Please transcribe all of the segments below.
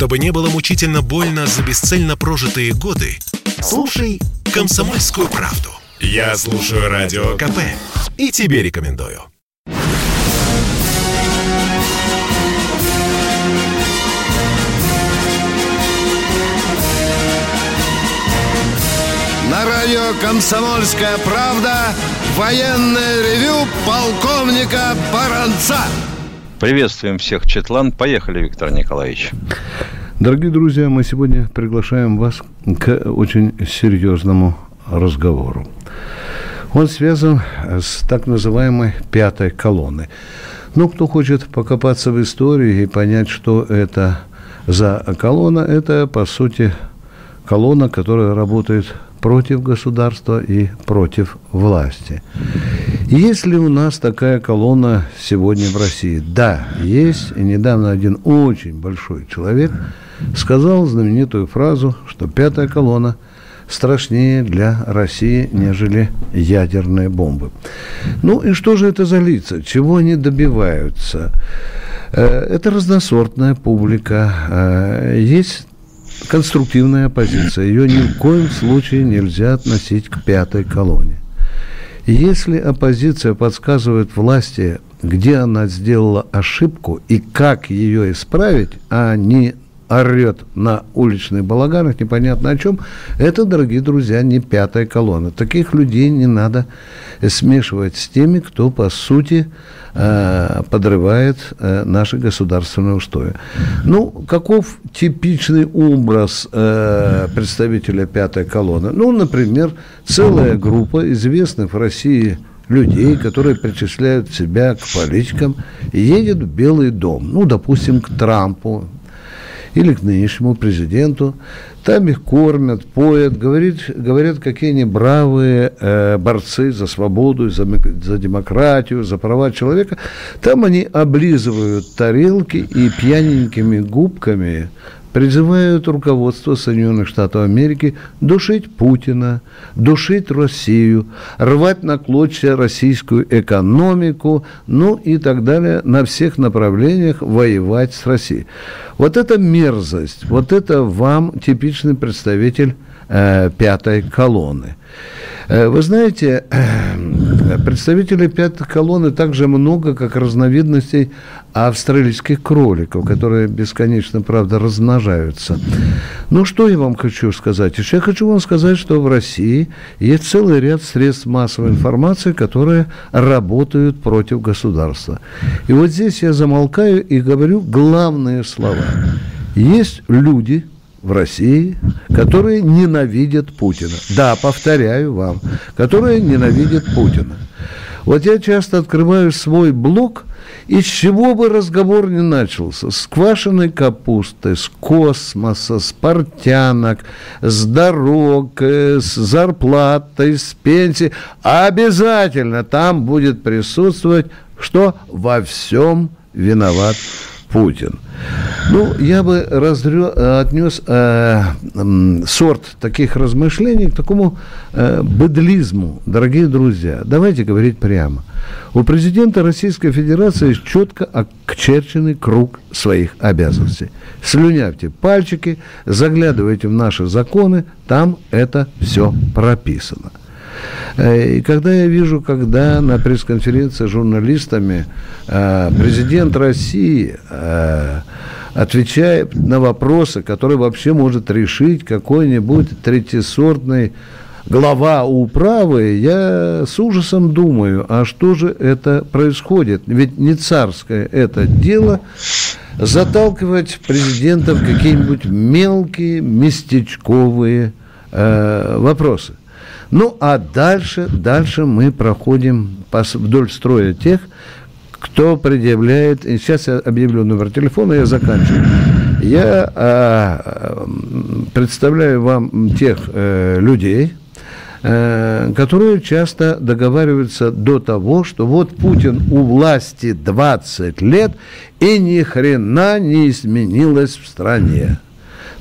Чтобы не было мучительно больно за бесцельно прожитые годы, слушай «Комсомольскую правду». Я слушаю Радио КП и тебе рекомендую. На радио «Комсомольская правда» военное ревю полковника Баранца. Приветствуем всех, Четлан. Поехали, Виктор Николаевич. Дорогие друзья, мы сегодня приглашаем вас к очень серьезному разговору. Он связан с так называемой пятой колонной. Ну, кто хочет покопаться в истории и понять, что это за колонна, это, по сути, колонна, которая работает против государства и против власти. Есть ли у нас такая колонна сегодня в России? Да, есть. И недавно один очень большой человек сказал знаменитую фразу, что пятая колонна страшнее для России, нежели ядерные бомбы. Ну и что же это за лица? Чего они добиваются? Э, это разносортная публика. Э, есть конструктивная оппозиция. Ее ни в коем случае нельзя относить к пятой колонне. Если оппозиция подсказывает власти, где она сделала ошибку и как ее исправить, а не орет на уличных балаганах, непонятно о чем, это, дорогие друзья, не пятая колонна. Таких людей не надо смешивать с теми, кто, по сути, э, подрывает э, наши государственные устои. Ну, каков типичный образ э, представителя пятой колонны? Ну, например, целая группа известных в России людей, которые причисляют себя к политикам, едет в Белый дом, ну, допустим, к Трампу, или к нынешнему президенту. Там их кормят, поят, говорит, говорят, какие они бравые э, борцы за свободу, за, за демократию, за права человека. Там они облизывают тарелки и пьяненькими губками призывают руководство Соединенных Штатов Америки душить Путина, душить Россию, рвать на клочья российскую экономику, ну и так далее, на всех направлениях воевать с Россией. Вот это мерзость, вот это вам типичный представитель э, пятой колонны. Э, вы знаете, представителей пятой колонны так же много, как разновидностей австралийских кроликов, которые бесконечно, правда, размножаются. Ну, что я вам хочу сказать? Еще я хочу вам сказать, что в России есть целый ряд средств массовой информации, которые работают против государства. И вот здесь я замолкаю и говорю главные слова. Есть люди, в России, которые ненавидят Путина. Да, повторяю вам, которые ненавидят Путина. Вот я часто открываю свой блог, и с чего бы разговор не начался? С квашеной капусты, с космоса, с портянок, с дорог, э, с зарплатой, с пенсии. Обязательно там будет присутствовать, что во всем виноват Путин. Ну, я бы разрё, отнес э, сорт таких размышлений к такому э, быдлизму, дорогие друзья. Давайте говорить прямо. У президента Российской Федерации четко окчерченный круг своих обязанностей. Слюнявьте пальчики, заглядывайте в наши законы, там это все прописано. Э, и когда я вижу, когда на пресс-конференции с журналистами э, президент России э, отвечает на вопросы, которые вообще может решить какой-нибудь третьесортный глава управы, я с ужасом думаю, а что же это происходит? Ведь не царское это дело заталкивать президента в какие-нибудь мелкие местечковые э, вопросы. Ну, а дальше, дальше мы проходим вдоль строя тех, кто предъявляет, и сейчас я объявлю номер телефона, я заканчиваю. Я а, представляю вам тех э, людей, э, которые часто договариваются до того, что вот Путин у власти 20 лет, и ни хрена не изменилось в стране.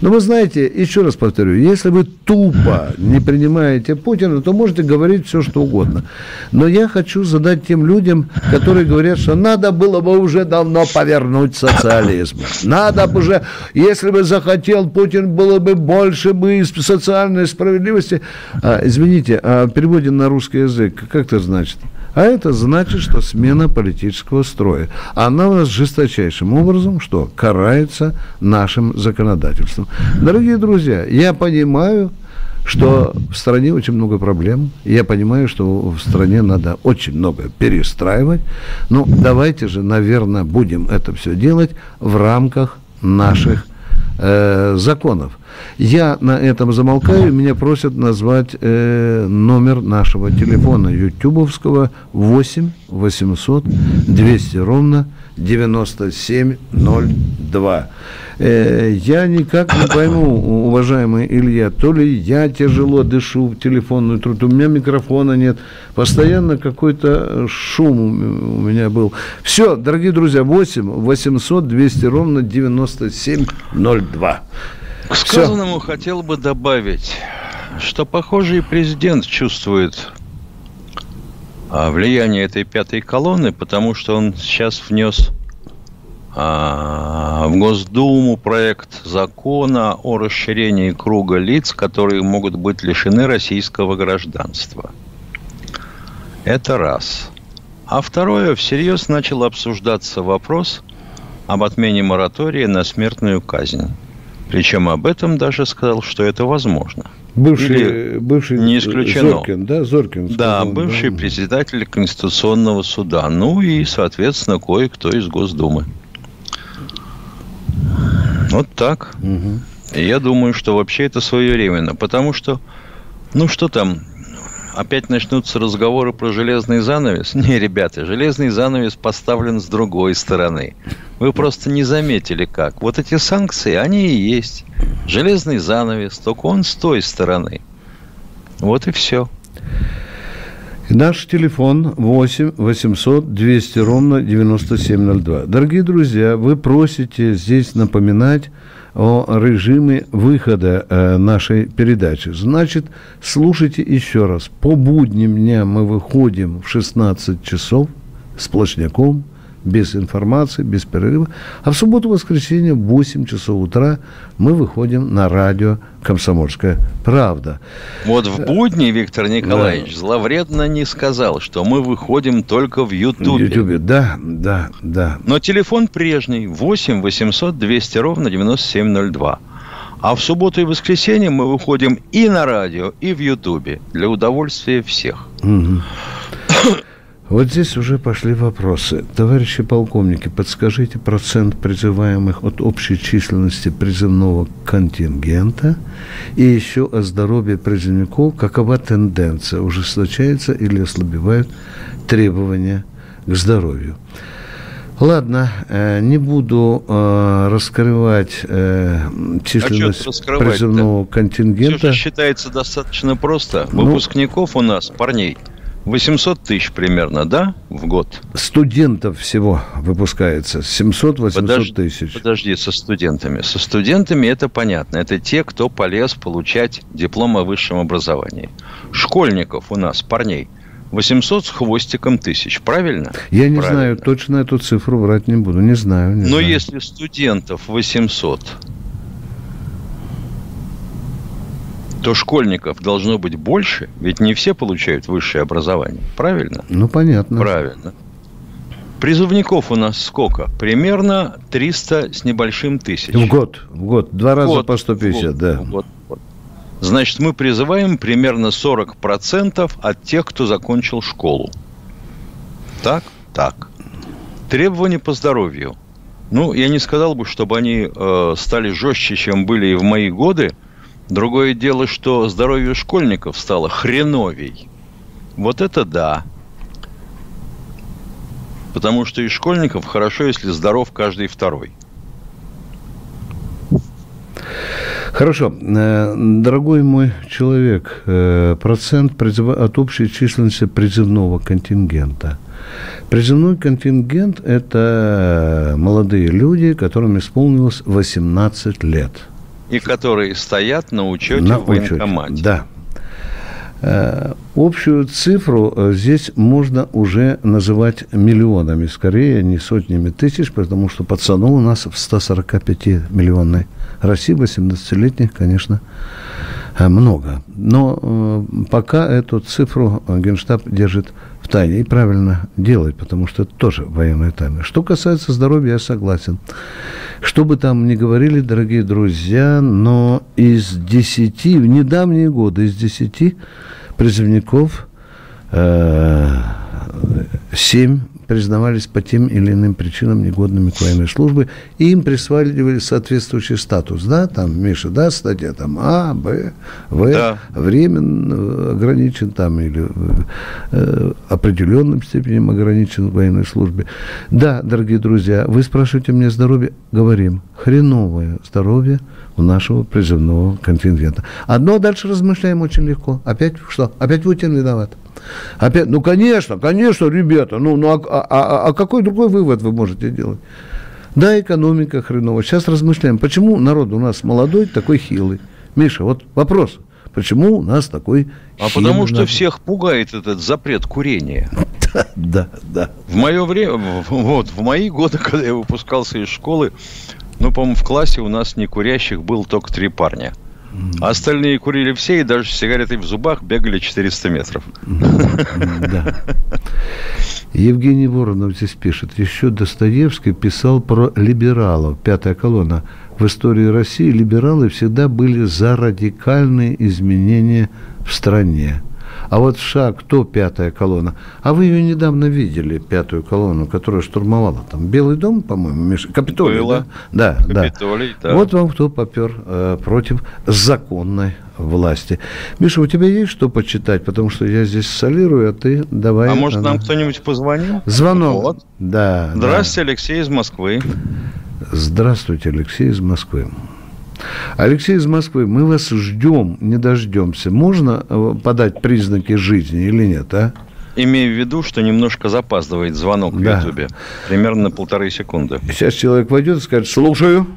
Но вы знаете, еще раз повторю, если вы тупо не принимаете Путина, то можете говорить все, что угодно. Но я хочу задать тем людям, которые говорят, что надо было бы уже давно повернуть социализм. Надо бы уже, если бы захотел Путин, было бы больше бы социальной справедливости. А, извините, а в переводе на русский язык, как это значит? А это значит, что смена политического строя. Она у нас жесточайшим образом, что карается нашим законодательством. Дорогие друзья, я понимаю, что в стране очень много проблем. Я понимаю, что в стране надо очень много перестраивать. Но давайте же, наверное, будем это все делать в рамках наших э, законов. Я на этом замолкаю, меня просят назвать э, номер нашего телефона. Ютубовского 8 800 200 ровно 9702. Э, я никак не пойму, уважаемый Илья, то ли я тяжело дышу в телефонную трубку, у меня микрофона нет, постоянно какой-то шум у меня был. Все, дорогие друзья, 8 800 200 ровно 9702. К сказанному Все. хотел бы добавить, что, похоже, и президент чувствует влияние этой пятой колонны, потому что он сейчас внес а, в Госдуму проект закона о расширении круга лиц, которые могут быть лишены российского гражданства. Это раз. А второе, всерьез начал обсуждаться вопрос об отмене моратория на смертную казнь. Причем об этом даже сказал, что это возможно. Бывший, Или бывший не исключено. Зоркин, да, Зоркин. Сказал, да, бывший да. председатель Конституционного суда. Ну и, соответственно, кое-кто из Госдумы. Вот так. Угу. Я думаю, что вообще это своевременно, потому что, ну что там, опять начнутся разговоры про железный занавес? Не, ребята, железный занавес поставлен с другой стороны. Вы просто не заметили как. Вот эти санкции, они и есть. Железный занавес, только он с той стороны. Вот и все. Наш телефон 8 800 200 ровно 9702. Дорогие друзья, вы просите здесь напоминать о режиме выхода э, нашей передачи. Значит, слушайте еще раз. По будним дням мы выходим в 16 часов сплошняком – без информации, без перерыва. А в субботу-воскресенье в 8 часов утра мы выходим на радио «Комсомольская правда». Вот в будни Виктор Николаевич да. зловредно не сказал, что мы выходим только в Ютубе. В Ютубе, да, да, да. Но телефон прежний, 8 800 200 ровно 9702. А в субботу и воскресенье мы выходим и на радио, и в Ютубе для удовольствия всех. Угу. Вот здесь уже пошли вопросы. Товарищи полковники, подскажите процент призываемых от общей численности призывного контингента и еще о здоровье призывников. Какова тенденция? Ужесточается или ослабевают требования к здоровью? Ладно, э, не буду э, раскрывать э, численность а призывного контингента. Все считается достаточно просто. Ну, Выпускников у нас, парней, 800 тысяч примерно, да, в год? Студентов всего выпускается 700-800 тысяч. Подожди, со студентами. Со студентами это понятно. Это те, кто полез получать диплом о высшем образовании. Школьников у нас, парней, 800 с хвостиком тысяч, правильно? Я не правильно. знаю, точно эту цифру брать не буду, не знаю. Не Но знаю. если студентов 800, то школьников должно быть больше, ведь не все получают высшее образование. Правильно? Ну, понятно. Правильно. Призывников у нас сколько? Примерно 300 с небольшим тысяч. В год. В год. Два раза год, по 150, год, да. В год, год. Значит, мы призываем примерно 40% от тех, кто закончил школу. Так? Так. Требования по здоровью. Ну, я не сказал бы, чтобы они э, стали жестче, чем были и в мои годы – Другое дело, что здоровье школьников стало хреновей. Вот это да. Потому что из школьников хорошо, если здоров каждый второй. Хорошо. Э, дорогой мой человек, э, процент от общей численности призывного контингента. Призывной контингент – это молодые люди, которым исполнилось 18 лет – и которые стоят на учете на в военкомате. Учете. Да. Э, общую цифру э, здесь можно уже называть миллионами, скорее не сотнями тысяч, потому что пацанов у нас в 145-миллионной России, 18-летних, конечно, э, много. Но пока эту цифру Генштаб держит в тайне. И правильно делает, потому что это тоже военная тайна. Что касается здоровья, я согласен. Что бы там ни говорили, дорогие друзья, но из десяти, в недавние годы, из десяти призывников э, семь признавались по тем или иным причинам негодными к военной службе, и им присваивали соответствующий статус, да, там, Миша, да, статья там А, Б, В, да. временно ограничен там или э, определенным степенем ограничен в военной службе. Да, дорогие друзья, вы спрашиваете мне здоровье, говорим, хреновое здоровье нашего призывного контингента. Одно дальше размышляем очень легко. Опять что? Опять Путин виноват. Опять, ну, конечно, конечно, ребята, ну, ну а, а, а, а какой другой вывод вы можете делать? Да, экономика хреновая. Сейчас размышляем, почему народ у нас молодой, такой хилый. Миша, вот вопрос. Почему у нас такой А потому что народ? всех пугает этот запрет курения. Да, да, да. В мое время, вот, в мои годы, когда я выпускался из школы, ну, по-моему, в классе у нас не курящих был только три парня. А остальные курили все и даже с сигаретой в зубах бегали 400 метров. Да. Евгений Воронов здесь пишет. Еще Достоевский писал про либералов. Пятая колонна. В истории России либералы всегда были за радикальные изменения в стране. А вот в США кто пятая колонна? А вы ее недавно видели, пятую колонну, которая штурмовала там Белый дом, по-моему, Миш... Капитолий, Было. да? Да, Капитолий, да. да. Вот вам кто попер э, против законной власти. Миша, у тебя есть что почитать? Потому что я здесь солирую, а ты давай. А может, нам кто-нибудь позвонил? Звонок. Вот. Да. Здравствуйте, да. Алексей из Москвы. Здравствуйте, Алексей из Москвы. Алексей из Москвы, мы вас ждем, не дождемся. Можно э, подать признаки жизни или нет, а? Имею в виду, что немножко запаздывает звонок да. в Ютубе. Примерно на полторы секунды. Сейчас человек войдет и скажет, слушаю.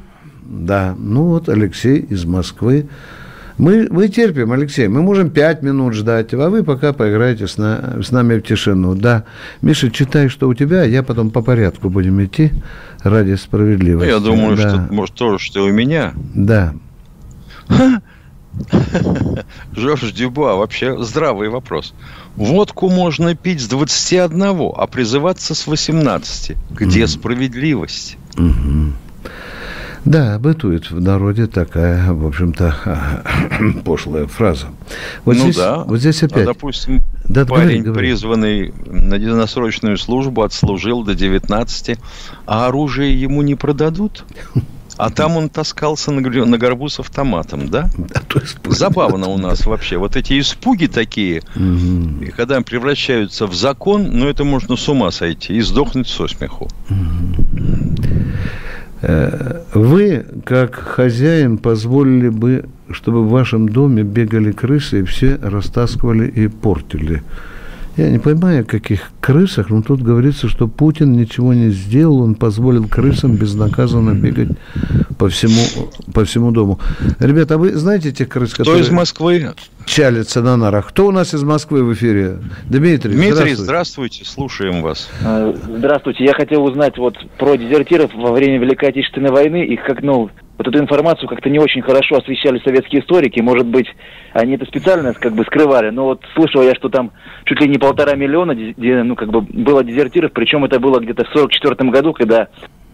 Да, ну вот Алексей из Москвы. Мы, мы терпим, Алексей, мы можем пять минут ждать, а вы пока поиграете с, на, с нами в тишину. Да, Миша, читай, что у тебя, я потом по порядку будем идти ради справедливости. Я думаю, да. что может тоже, что у меня. Да. Жорж Дюба, вообще здравый вопрос. Водку можно пить с 21, а призываться с 18. Где mm. справедливость? Mm-hmm. Да, бытует в народе такая, в общем-то, пошлая фраза. Вот ну здесь, да. Вот здесь опять. А, допустим, да, парень, говори, призванный на, на срочную службу, отслужил до 19, а оружие ему не продадут? А там он таскался на, на горбу с автоматом, да? Забавно у нас вообще. Вот эти испуги такие, угу. когда превращаются в закон, ну это можно с ума сойти и сдохнуть со смеху. Угу. Вы, как хозяин, позволили бы, чтобы в вашем доме бегали крысы и все растаскивали и портили я не понимаю, о каких крысах, но тут говорится, что Путин ничего не сделал, он позволил крысам безнаказанно бегать по всему, по всему дому. Ребята, а вы знаете тех крыс, которые... Кто из Москвы? Чалятся на нарах. Кто у нас из Москвы в эфире? Дмитрий, Дмитрий, здравствуйте. здравствуйте, слушаем вас. А, здравствуйте, я хотел узнать вот про дезертиров во время Великой Отечественной войны, их как, ну, вот эту информацию как-то не очень хорошо освещали советские историки. Может быть, они это специально как бы скрывали. Но вот слышал я, что там чуть ли не полтора миллиона ну, как бы было дезертиров, причем это было где-то в 44 году, когда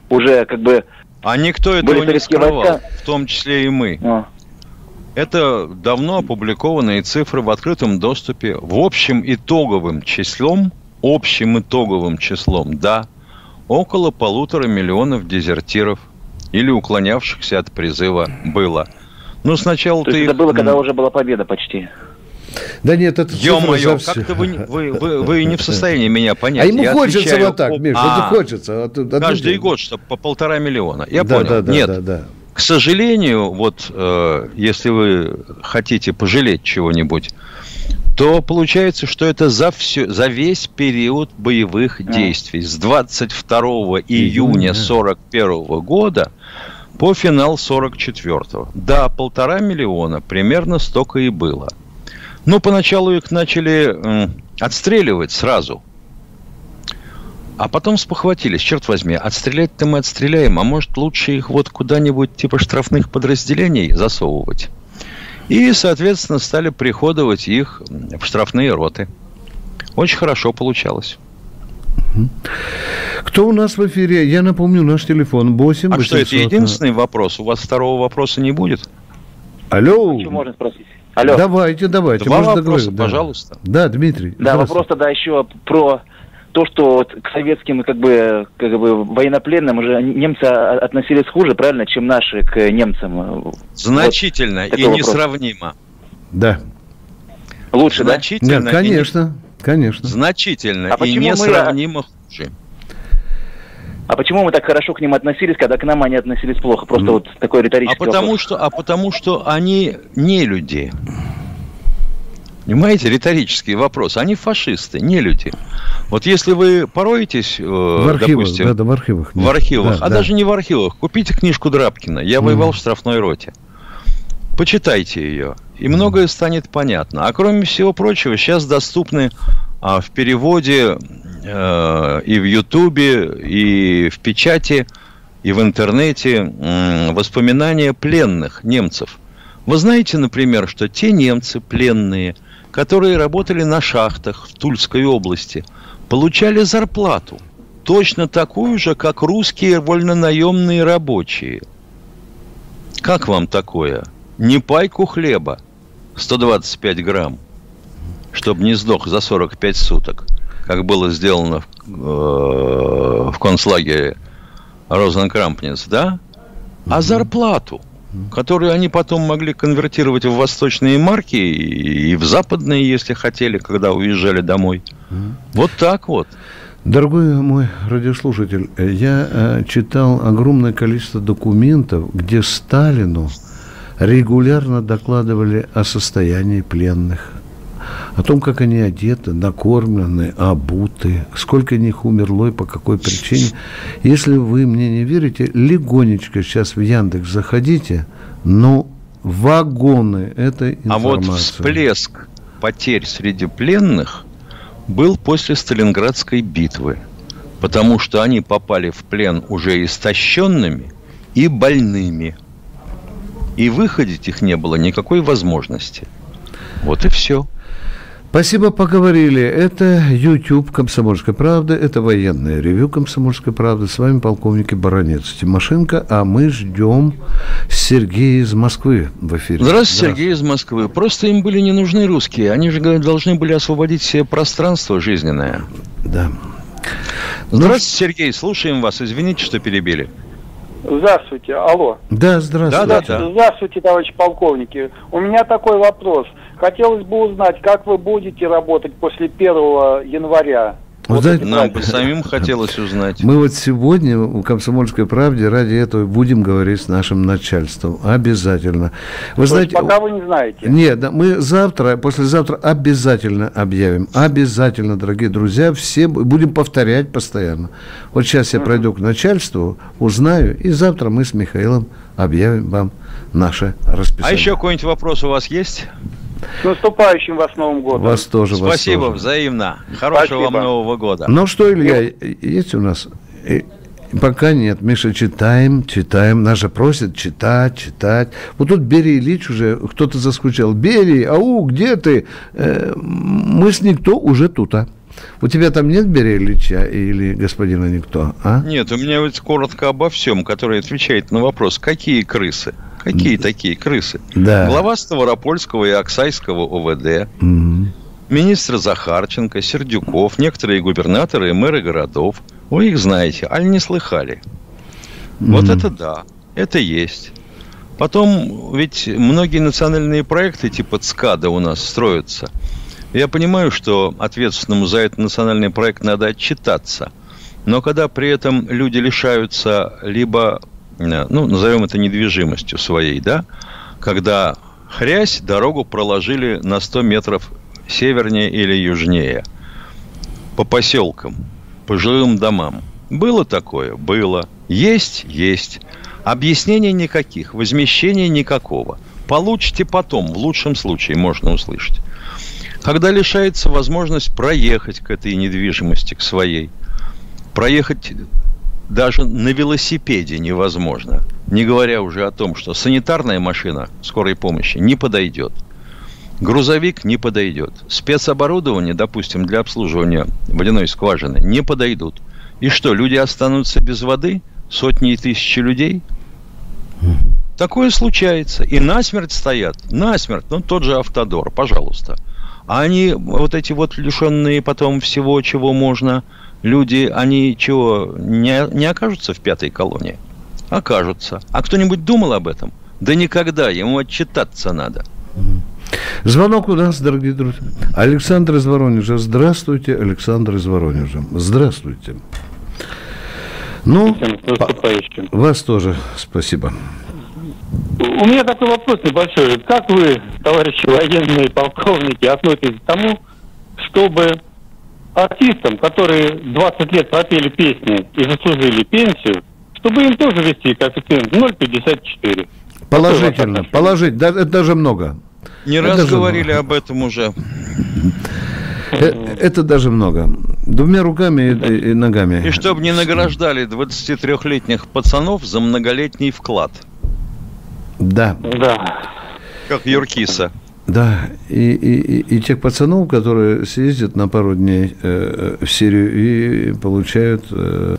уже как бы... А никто этого не скрывал, войска. в том числе и мы. А. Это давно опубликованные цифры в открытом доступе. В общем итоговым числом, общим итоговым числом, да, около полутора миллионов дезертиров или уклонявшихся от призыва было. Ну, сначала То ты... это было, когда уже была победа почти. Да нет, это Ё-моё, как-то вы, вы, вы, вы не в состоянии меня понять. А ему я хочется вот так, Миш, а, это хочется. От, от каждый год, чтобы по полтора миллиона. Я да, понял. Да, да, нет, да, да. к сожалению, вот э, если вы хотите пожалеть чего-нибудь, то получается, что это за, все, за весь период боевых а. действий с 22 июня 1941 года по финал 44-го. Да, полтора миллиона, примерно столько и было. Но поначалу их начали э, отстреливать сразу. А потом спохватились, черт возьми, отстрелять-то мы отстреляем, а может лучше их вот куда-нибудь типа штрафных подразделений засовывать. И, соответственно, стали приходовать их в штрафные роты. Очень хорошо получалось. Кто у нас в эфире? Я напомню, наш телефон 8 А 800... что, это единственный вопрос? У вас второго вопроса не будет? Алло. Что можно спросить? Алло. Давайте, давайте. Два Можно вопроса, да. пожалуйста. Да, Дмитрий. Да, вопрос тогда еще про то, что вот к советским как бы, как бы военнопленным уже немцы относились хуже, правильно, чем наши к немцам. Значительно вот и несравнимо. Да. Лучше, Значительно да? Нет, конечно, и... конечно. Значительно а и несравнимо мы... хуже. А почему мы так хорошо к ним относились, когда к нам они относились плохо? Просто вот такой риторический а потому вопрос. Что, а потому что они не люди. Понимаете, риторический вопрос. Они фашисты, не люди. Вот если вы пороетесь, э, в архивах, допустим, да, да, в архивах, в архивах, да, а да. даже не в архивах, купите книжку Драбкина. Я воевал mm. в штрафной роте. Почитайте ее, и многое станет понятно. А кроме всего прочего, сейчас доступны а, в переводе Э, и в Ютубе, и в печати, и в интернете воспоминания пленных немцев. Вы знаете, например, что те немцы пленные, которые работали на шахтах в Тульской области, получали зарплату точно такую же, как русские вольнонаемные рабочие. Как вам такое? Не пайку хлеба 125 грамм, чтобы не сдох за 45 суток – как было сделано в, э, в концлагере Розенкрампниц, да? А зарплату, которую они потом могли конвертировать в восточные марки и в западные, если хотели, когда уезжали домой. Вот так вот. Дорогой мой радиослушатель, я э, читал огромное количество документов, где Сталину регулярно докладывали о состоянии пленных, о том, как они одеты, накормлены, обуты, сколько них умерло и по какой причине. Если вы мне не верите, легонечко сейчас в Яндекс заходите, но вагоны этой информации. А вот всплеск потерь среди пленных был после Сталинградской битвы, потому что они попали в плен уже истощенными и больными. И выходить их не было никакой возможности. Вот и все. Спасибо, поговорили. Это YouTube «Комсомольская правда», это военное ревю «Комсомольской правды». С вами полковник Баранец Тимошенко, а мы ждем Сергея из Москвы в эфире. Здравствуйте, Сергей из Москвы. Просто им были не нужны русские. Они же должны были освободить себе пространство жизненное. Да. Здравствуйте, Сергей. Слушаем вас. Извините, что перебили. Здравствуйте, алло. Да, здравствуйте. Да, да, да. Здравствуйте, товарищ полковники. У меня такой вопрос – Хотелось бы узнать, как вы будете работать после 1 января вот знаете, нам бы самим хотелось узнать. Мы вот сегодня у «Комсомольской правде» ради этого будем говорить с нашим начальством. Обязательно. Вы То знаете, пока вы не знаете? Нет, да, мы завтра, послезавтра обязательно объявим. Обязательно, дорогие друзья, все будем повторять постоянно. Вот сейчас я пройду к начальству, узнаю, и завтра мы с Михаилом объявим вам наше расписание. А еще какой-нибудь вопрос у вас есть? С наступающим вас Новым годом. Вас тоже. Спасибо, вас тоже. взаимно. Хорошего Спасибо. вам Нового года. Ну что, Илья, есть у нас? Пока нет. Миша, читаем, читаем. Нас же просят читать, читать. Вот тут Бери Ильич уже, кто-то заскучал. Бери, ау, где ты? Э, мы с никто уже тут, а? У тебя там нет Берия Ильича или господина никто, а? Нет, у меня вот коротко обо всем, который отвечает на вопрос, какие крысы? Какие такие крысы? Да. Глава Ставропольского и Оксайского ОВД, mm министр Захарченко, Сердюков, некоторые губернаторы и мэры городов. Вы их знаете, аль не слыхали? mm Вот это да, это есть. Потом ведь многие национальные проекты типа ЦКАДа у нас строятся. Я понимаю, что ответственному за этот национальный проект надо отчитаться. Но когда при этом люди лишаются либо ну, назовем это недвижимостью своей, да, когда хрясь дорогу проложили на 100 метров севернее или южнее, по поселкам, по жилым домам. Было такое? Было. Есть? Есть. Объяснений никаких, возмещения никакого. Получите потом, в лучшем случае можно услышать. Когда лишается возможность проехать к этой недвижимости, к своей, проехать даже на велосипеде невозможно, не говоря уже о том, что санитарная машина скорой помощи не подойдет, грузовик не подойдет, спецоборудование, допустим, для обслуживания водяной скважины не подойдут. И что, люди останутся без воды? Сотни и тысячи людей? Такое случается. И насмерть стоят. Насмерть. Ну, тот же Автодор, пожалуйста. А они, вот эти вот лишенные потом всего, чего можно, люди, они чего, не, не окажутся в пятой колонии? Окажутся. А кто-нибудь думал об этом? Да никогда. Ему отчитаться надо. Звонок у нас, дорогие друзья. Александр из Воронежа. Здравствуйте, Александр из Воронежа. Здравствуйте. Ну, вас тоже спасибо. У меня такой вопрос небольшой. Как вы, товарищи военные полковники, относитесь к тому, чтобы артистам, которые 20 лет пропели песни и заслужили пенсию, чтобы им тоже вести коэффициент 0,54? Положительно, положительно. Это даже много. Не это раз говорили много. об этом уже. Это, это даже много. Двумя руками и, и ногами. И чтобы не награждали 23-летних пацанов за многолетний вклад. Да. Да. Как Юркиса. Да, и, и, и тех пацанов, которые съездят на пару дней э, в Сирию и получают э,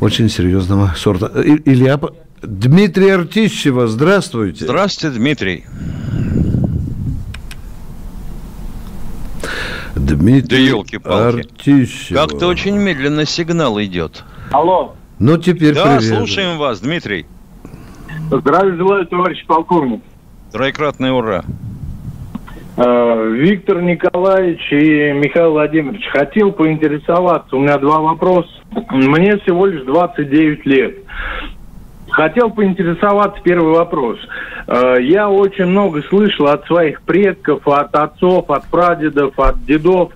очень серьезного сорта. И, Илья, Дмитрий Артищева, здравствуйте. Здравствуйте, Дмитрий. Дмитрий да елки-палки. Артищева. Как-то очень медленно сигнал идет. Алло. Ну, теперь Да, привет. слушаем вас, Дмитрий. Здравия желаю, товарищ полковник. Троекратное ура. Э, Виктор Николаевич и Михаил Владимирович, хотел поинтересоваться, у меня два вопроса. Мне всего лишь 29 лет. Хотел поинтересоваться, первый вопрос. Э, я очень много слышал от своих предков, от отцов, от прадедов, от дедов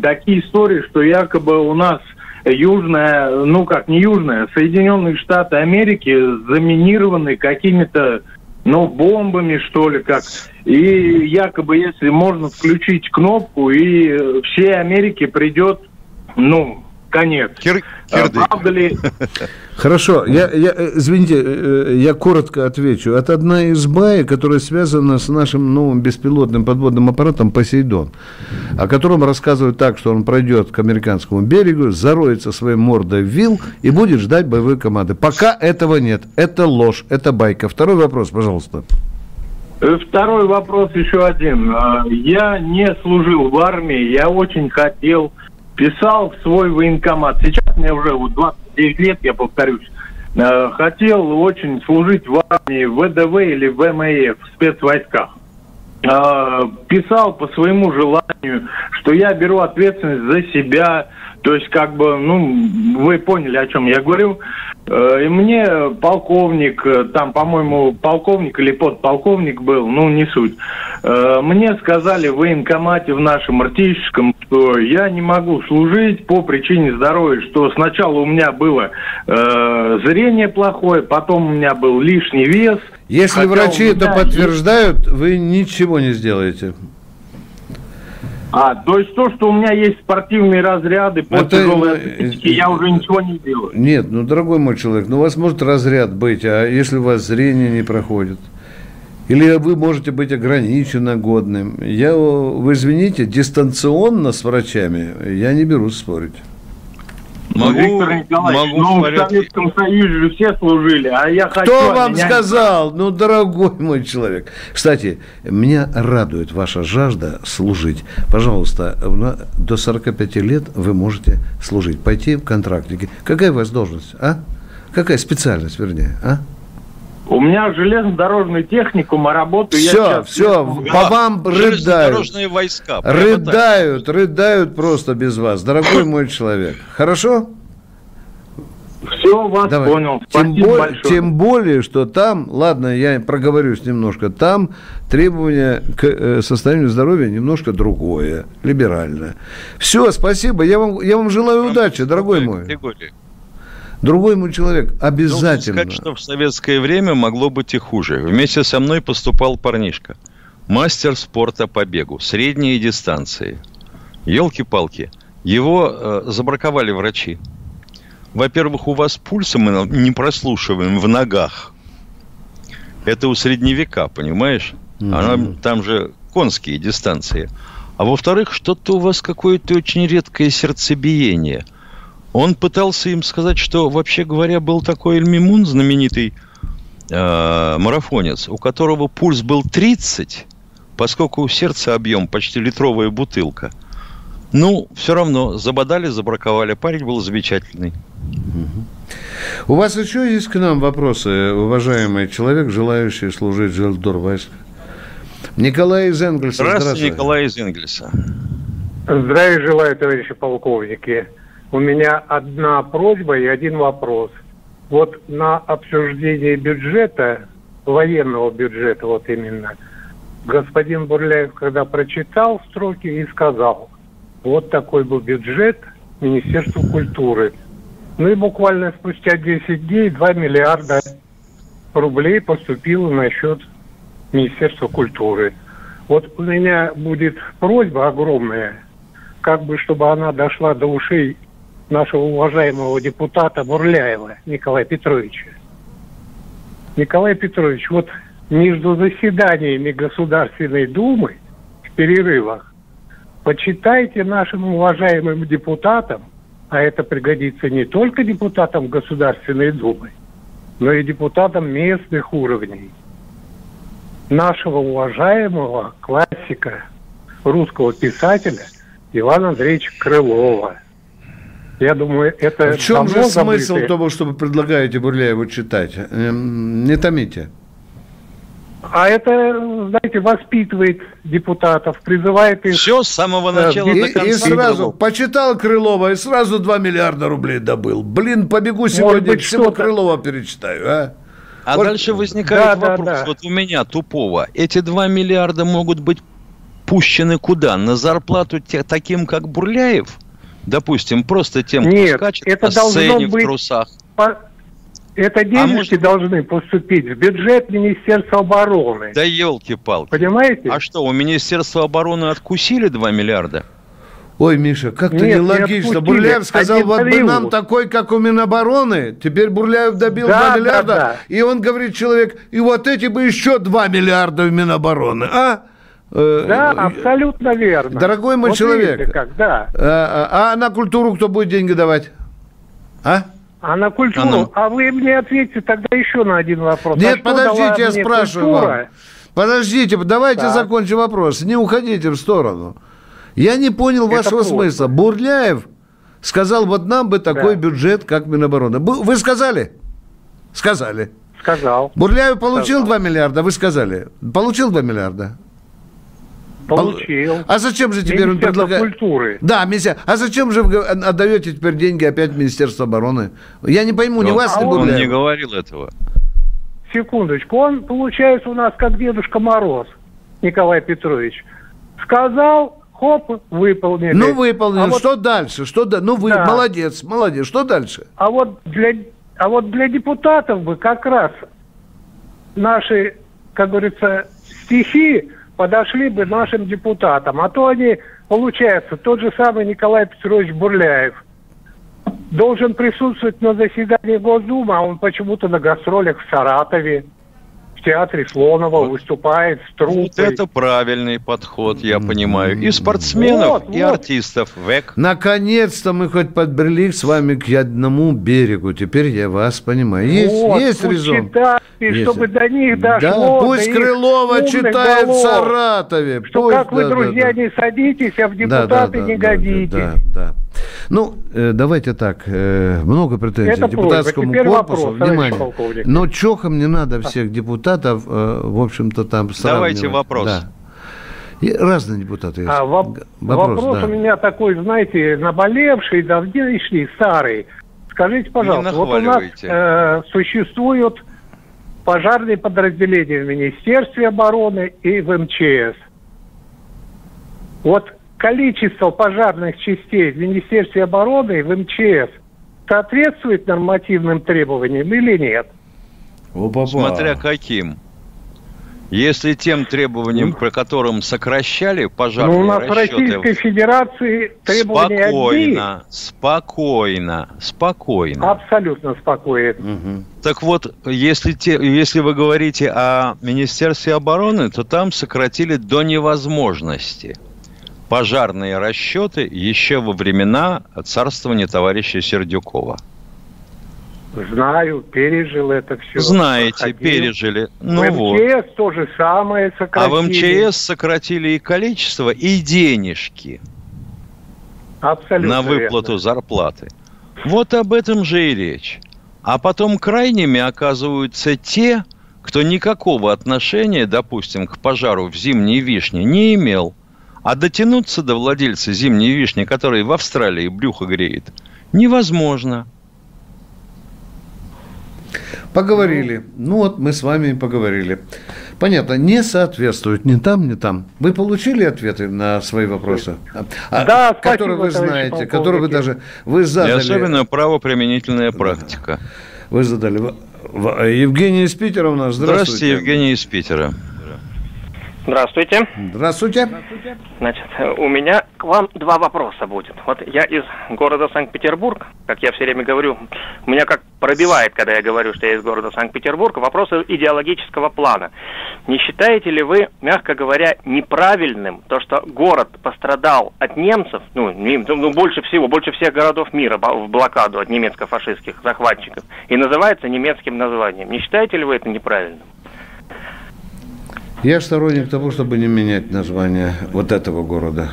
такие истории, что якобы у нас южная, ну как не южная, Соединенные Штаты Америки заминированы какими-то, ну, бомбами, что ли, как. И якобы, если можно включить кнопку, и всей Америке придет, ну, конец. Кир... А, правда ли? Хорошо, я, я, э, извините, э, э, я коротко отвечу. Это одна из баек, которая связана с нашим новым беспилотным подводным аппаратом «Посейдон», о котором рассказывают так, что он пройдет к американскому берегу, зароется своей мордой в вил и будет ждать боевой команды. Пока этого нет. Это ложь, это байка. Второй вопрос, пожалуйста. Второй вопрос еще один. А, я не служил в армии, я очень хотел писал в свой военкомат. Сейчас мне уже вот 29 лет, я повторюсь. Э, хотел очень служить в армии, ВДВ или в МАФ, в спецвойсках. Э, писал по своему желанию, что я беру ответственность за себя, то есть, как бы, ну, вы поняли, о чем я говорю. Э, и мне полковник, э, там, по-моему, полковник или подполковник был, ну, не суть. Э, мне сказали в военкомате в нашем артическом, что я не могу служить по причине здоровья, что сначала у меня было э, зрение плохое, потом у меня был лишний вес. Если врачи это подтверждают, вы ничего не сделаете. А, то есть то, что у меня есть спортивные разряды по это, тяжелой атлетике, я уже ничего не делаю. Нет, ну, дорогой мой человек, ну, у вас может разряд быть, а если у вас зрение не проходит? Или вы можете быть ограниченно годным. Я, вы извините, дистанционно с врачами я не берусь спорить. Могу, Виктор Николаевич, могу ну, в, Советском Союзе все служили, а я хочу... Кто вам меня... сказал? Ну, дорогой мой человек. Кстати, меня радует ваша жажда служить. Пожалуйста, до 45 лет вы можете служить. Пойти в контрактники. Какая у вас должность, а? Какая специальность, вернее, а? У меня железнодорожный техникум, а работаю все, я сейчас... Все, все, по вам рыдают. войска. Рыдают, так. рыдают просто без вас, дорогой мой человек. Хорошо? Все, вас Давай. понял. Тем, бо- тем более, что там, ладно, я проговорюсь немножко, там требования к э, состоянию здоровья немножко другое, либеральное. Все, спасибо. Я вам, я вам желаю удачи, дорогой мой. Григорий. Другой ему человек обязательно. Должен сказать, что в советское время могло быть и хуже. Вместе со мной поступал парнишка. Мастер спорта по бегу. Средние дистанции. Елки-палки. Его э, забраковали врачи. Во-первых, у вас пульса мы не прослушиваем в ногах. Это у средневека, понимаешь? Mm-hmm. Она, там же конские дистанции. А во-вторых, что-то у вас какое-то очень редкое сердцебиение – он пытался им сказать, что, вообще говоря, был такой Эльмимун, знаменитый э, марафонец, у которого пульс был 30, поскольку у сердца объем почти литровая бутылка. Ну, все равно, забодали, забраковали. Парень был замечательный. У вас еще есть к нам вопросы, уважаемый человек, желающий служить в Желдорвайск? Николай из Энгельса. Здравствуйте, Здравствуйте, Николай из Энгельса. Здравия желаю, товарищи полковники. У меня одна просьба и один вопрос. Вот на обсуждение бюджета, военного бюджета вот именно, господин Бурляев, когда прочитал строки и сказал, вот такой был бюджет Министерства культуры. Ну и буквально спустя 10 дней 2 миллиарда рублей поступило на счет Министерства культуры. Вот у меня будет просьба огромная, как бы чтобы она дошла до ушей нашего уважаемого депутата Бурляева Николая Петровича. Николай Петрович, вот между заседаниями Государственной Думы в перерывах почитайте нашим уважаемым депутатам, а это пригодится не только депутатам Государственной Думы, но и депутатам местных уровней, нашего уважаемого классика русского писателя Ивана Андреевича Крылова – я думаю, это... В чем же смысл забытые. того, что вы предлагаете Бурляеву читать? Эм, не томите. А это, знаете, воспитывает депутатов, призывает их... Все с самого начала и, до конца. И сразу почитал Крылова, и сразу 2 миллиарда рублей добыл. Блин, побегу сегодня, быть, всего Крылова перечитаю, а? А вот... дальше возникает да, вопрос, да, да. вот у меня тупого. Эти 2 миллиарда могут быть пущены куда? На зарплату те, таким, как Бурляев? Допустим, просто тем, Нет, кто скачет это по сцене быть в трусах. По... Это а денежки а может... должны поступить в бюджет Министерства обороны. Да елки-палки. Понимаете? А что, у Министерства обороны откусили 2 миллиарда? Ой, Миша, как-то нелогично. Не Бурляев сказал, вот бы нам такой, как у Минобороны. Теперь Бурляев добил да, 2 миллиарда. Да, да. И он говорит, человек, и вот эти бы еще 2 миллиарда в Минобороны. А? Э, да, абсолютно верно. Дорогой мой вот человек, как, да. а, а на культуру кто будет деньги давать? А? А на культуру? А, ну. а вы мне ответьте тогда еще на один вопрос. Нет, а подождите, я спрашиваю культура? вам. Подождите, давайте так. закончим вопрос. Не уходите в сторону. Я не понял Это вашего просто. смысла. Бурляев сказал, вот нам бы такой да. бюджет, как Минобороны. Вы сказали? Сказали. Сказал. Бурляев получил сказал. 2 миллиарда, вы сказали. Получил 2 миллиарда. Получил. А зачем же теперь он предлагает... культуры. Да, Мися. А зачем же вы отдаете теперь деньги опять в Министерство обороны? Я не пойму, не вас, а не Он не говорил этого. Секундочку. Он, получается, у нас как Дедушка Мороз, Николай Петрович. Сказал, хоп, выполнили. Ну, выполнил. А вот... Что дальше? Что да? Ну, вы да. молодец, молодец. Что дальше? А вот для, а вот для депутатов бы как раз наши, как говорится, стихи подошли бы нашим депутатам. А то они, получается, тот же самый Николай Петрович Бурляев должен присутствовать на заседании Госдумы, а он почему-то на гастролях в Саратове театре Слонова вот. выступает с труппой. Вот это правильный подход, я понимаю. И спортсменов, вот, и вот. артистов. Век. Наконец-то мы хоть подбрели с вами к одному берегу. Теперь я вас понимаю. Есть, вот, есть резон. Читайте, чтобы до них дошло. Да, пусть до Крылова читает голов, в Саратове. Что пусть, как вы, да, друзья, да, не садитесь, а в депутаты да, да, не да, годитесь. Да, да. Ну, э, давайте так, э, много претензий Это к депутатскому корпусу, вопрос, внимание. Но чохом не надо всех депутатов, э, в общем-то, там сравнивать. Давайте вопрос. Да. И разные депутаты есть. А, воп- вопрос вопрос да. у меня такой, знаете, наболевший, давнейший, старый. Скажите, пожалуйста, вот у нас э, существуют пожарные подразделения в Министерстве обороны и в МЧС. Вот количество пожарных частей в Министерстве обороны и в МЧС соответствует нормативным требованиям или нет? Опа-па. Смотря каким. Если тем требованиям, ну, про которым сокращали пожарные ну, у нас расчеты... в Российской Федерации требования Спокойно, одни. спокойно, спокойно. Абсолютно спокойно. Угу. Так вот, если, те, если вы говорите о Министерстве обороны, то там сократили до невозможности пожарные расчеты еще во времена царствования товарища Сердюкова. Знаю, пережил это все. Знаете, проходил. пережили. Ну в МЧС вот. то же самое сократили. А в МЧС сократили и количество, и денежки. Абсолютно На выплату верно. зарплаты. Вот об этом же и речь. А потом крайними оказываются те, кто никакого отношения, допустим, к пожару в зимней вишне не имел. А дотянуться до владельца зимней вишни, который в Австралии брюхо греет, невозможно. Поговорили. Ну вот мы с вами поговорили. Понятно, не соответствует ни там, ни там. Вы получили ответы на свои вопросы? А, да, которые вы знаете, которые вы даже вы задали. И особенно правоприменительная практика. Вы задали. Евгений из Питера у нас. Здравствуйте. Здравствуйте, Евгений из Питера. Здравствуйте. Здравствуйте. Значит, у меня к вам два вопроса будет. Вот я из города Санкт-Петербург, как я все время говорю, у меня как пробивает, когда я говорю, что я из города Санкт-Петербург, вопросы идеологического плана. Не считаете ли вы, мягко говоря, неправильным то, что город пострадал от немцев, ну, ну больше всего, больше всех городов мира в блокаду от немецко-фашистских захватчиков, и называется немецким названием? Не считаете ли вы это неправильным? Я сторонник того, чтобы не менять название вот этого города.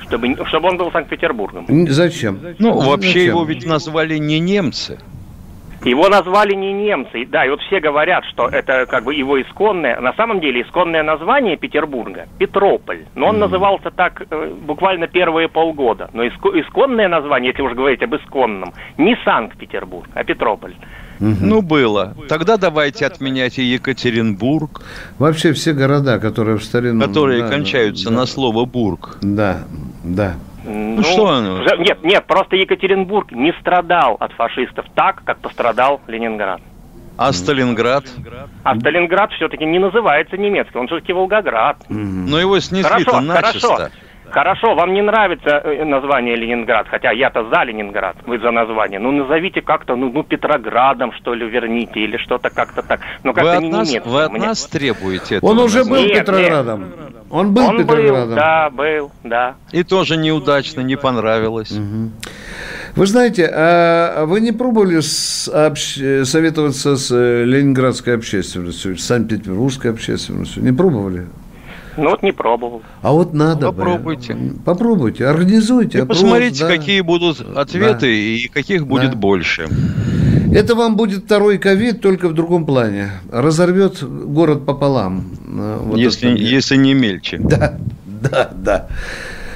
Чтобы, чтобы он был Санкт-Петербургом. Зачем? Ну, вообще Зачем? его ведь назвали не немцы. Его назвали не немцы, да, и вот все говорят, что это как бы его исконное, на самом деле исконное название Петербурга – Петрополь, но он mm. назывался так э, буквально первые полгода, но исконное название, если уж говорить об исконном, не Санкт-Петербург, а Петрополь. Угу. Ну, было. Тогда давайте отменять и Екатеринбург. Вообще все города, которые в старину... Которые да, кончаются да, на слово «бург». Да, да. Ну, ну что оно? Нет, нет, просто Екатеринбург не страдал от фашистов так, как пострадал Ленинград. А Сталинград? А Сталинград все-таки не называется немецким, он все-таки Волгоград. Но его снесли-то начисто. Хорошо. Хорошо, вам не нравится э, название Ленинград, хотя я-то за Ленинград, вы за название. Ну, назовите как-то, ну, ну Петроградом, что ли, верните, или что-то как-то так. Ну, как-то не нас, немецко. Вы от Мне... нас требуете этого? Он уже был нет, Петроградом. Нет. Он был Он Петроградом. Был, да, был, да. И тоже неудачно, не понравилось. Угу. Вы знаете, а вы не пробовали с, общ, советоваться с э, ленинградской общественностью, с Санкт-Петербургской общественностью? Не пробовали? Ну вот не пробовал. А вот надо Попробуйте. Бы. Попробуйте, организуйте. И опрос, посмотрите, да. какие будут ответы да. и каких будет да. больше. Это вам будет второй ковид, только в другом плане. Разорвет город пополам. Вот если, если не мельче. Да, да, да.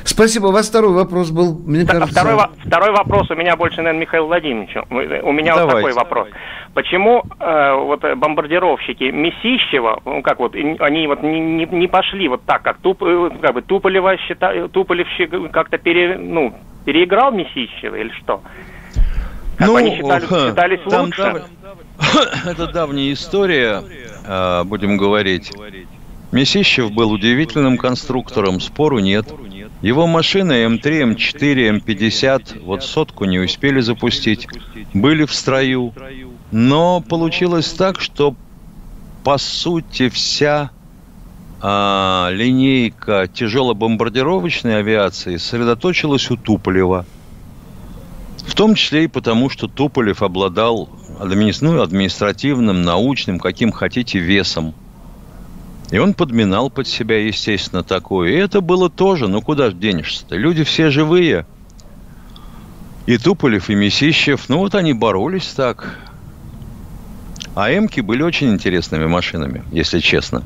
Спасибо. У вас второй вопрос был, мне кажется... Второй, второй вопрос у меня больше, наверное, Михаил Владимировичу. У меня Давайте. вот такой вопрос. Почему э, вот бомбардировщики Месищева, ну как вот, они вот не, не, не пошли вот так, как, Туп, э, как бы Туполева счита, Туполев как-то пере, ну, переиграл Месищева или что? Как ну, они считали, считались там лучше? Дав... Это давняя история, э, будем говорить. Месищев был удивительным конструктором, спору нет. Его машины М3, М4, М50 вот сотку не успели запустить, были в строю. Но получилось так, что по сути вся а, линейка тяжело-бомбардировочной авиации сосредоточилась у Туполева. В том числе и потому, что Туполев обладал адми... ну, административным, научным, каким хотите, весом – и он подминал под себя, естественно, такое. И это было тоже, ну куда же денешься-то? Люди все живые. И Туполев, и Месищев, ну вот они боролись так. А Эмки были очень интересными машинами, если честно.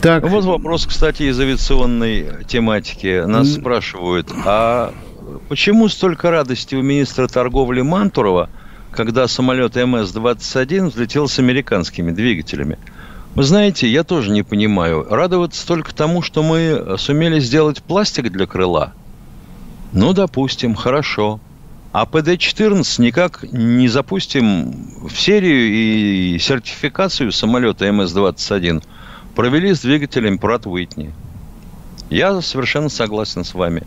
Так. Вот вопрос, кстати, из авиационной тематики. Нас mm. спрашивают, а почему столько радости у министра торговли Мантурова – когда самолет МС-21 взлетел с американскими двигателями. Вы знаете, я тоже не понимаю. Радоваться только тому, что мы сумели сделать пластик для крыла. Ну, допустим, хорошо. А ПД-14 никак не запустим в серию и сертификацию самолета МС-21 провели с двигателем Pratt Whitney. Я совершенно согласен с вами.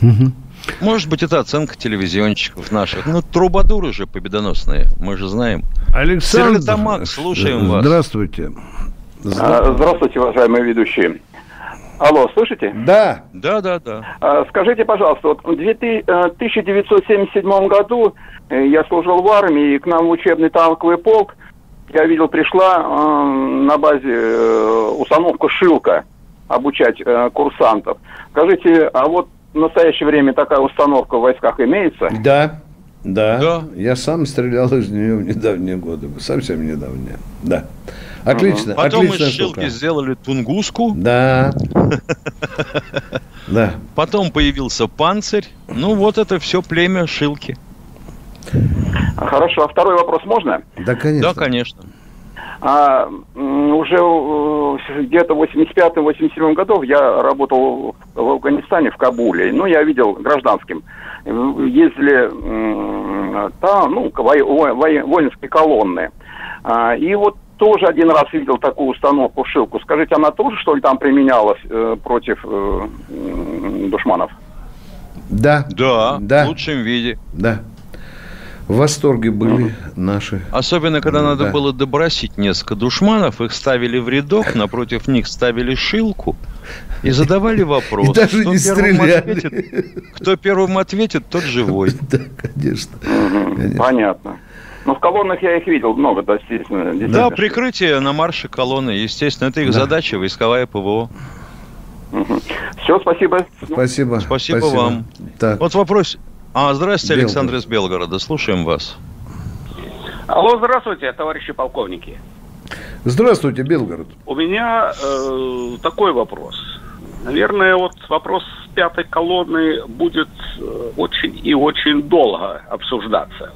Мгм. Может быть, это оценка телевизионщиков наших. Ну, трубадуры же победоносные, мы же знаем. Александр, Стерлитамак, слушаем вас. Здравствуйте. А, Здравствуйте, уважаемые ведущие. Алло, слышите? Да. Да, да, да. А, Скажите, пожалуйста, вот в 2000, э, 1977 году э, я служил в армии, и к нам в учебный танковый полк, я видел, пришла э, на базе установка «Шилка» обучать курсантов. Скажите, а вот в настоящее время такая установка в войсках имеется? Да. Да. Я сам стрелял из нее в недавние годы. Совсем недавние. Да. Отлично. Потом отличная из Шилки сделали Тунгуску. Да. Да. Потом появился Панцирь. Ну, вот это все племя Шилки. Хорошо, а второй вопрос можно? Да, конечно. Да, конечно. А, уже э, где-то в 85-87 годов я работал в Афганистане, в Кабуле. Ну, я видел гражданским. Э, Ездили там, ну, вои- во- вои- воинские колонны. А, и вот тоже один раз видел такую установку шилку. Скажите, она тоже, что ли, там применялась э, против э, душманов? Да. Да, Да. в лучшем виде. Да. В восторге были наши. Особенно, когда надо Да. было добросить несколько душманов, их ставили в рядок, напротив них ставили шилку и задавали вопрос. И даже кто не первым стреляли. ответит- кто первым ответит, тот живой. Да, конечно. Понятно. Ну, в колоннах я их видел много, да, естественно. Да, прикрытие на марше колонны, естественно, это их Да. задача, войсковая ПВО. Все, спасибо. Спасибо. Спасибо, вам. Так. Вот вопрос. А, Белгород. Александр из Белгорода, слушаем вас. Алло, здравствуйте, товарищи полковники. Здравствуйте, Белгород. У меня э, такой вопрос. Наверное, вот вопрос пятой колонны будет э, очень и очень долго обсуждаться.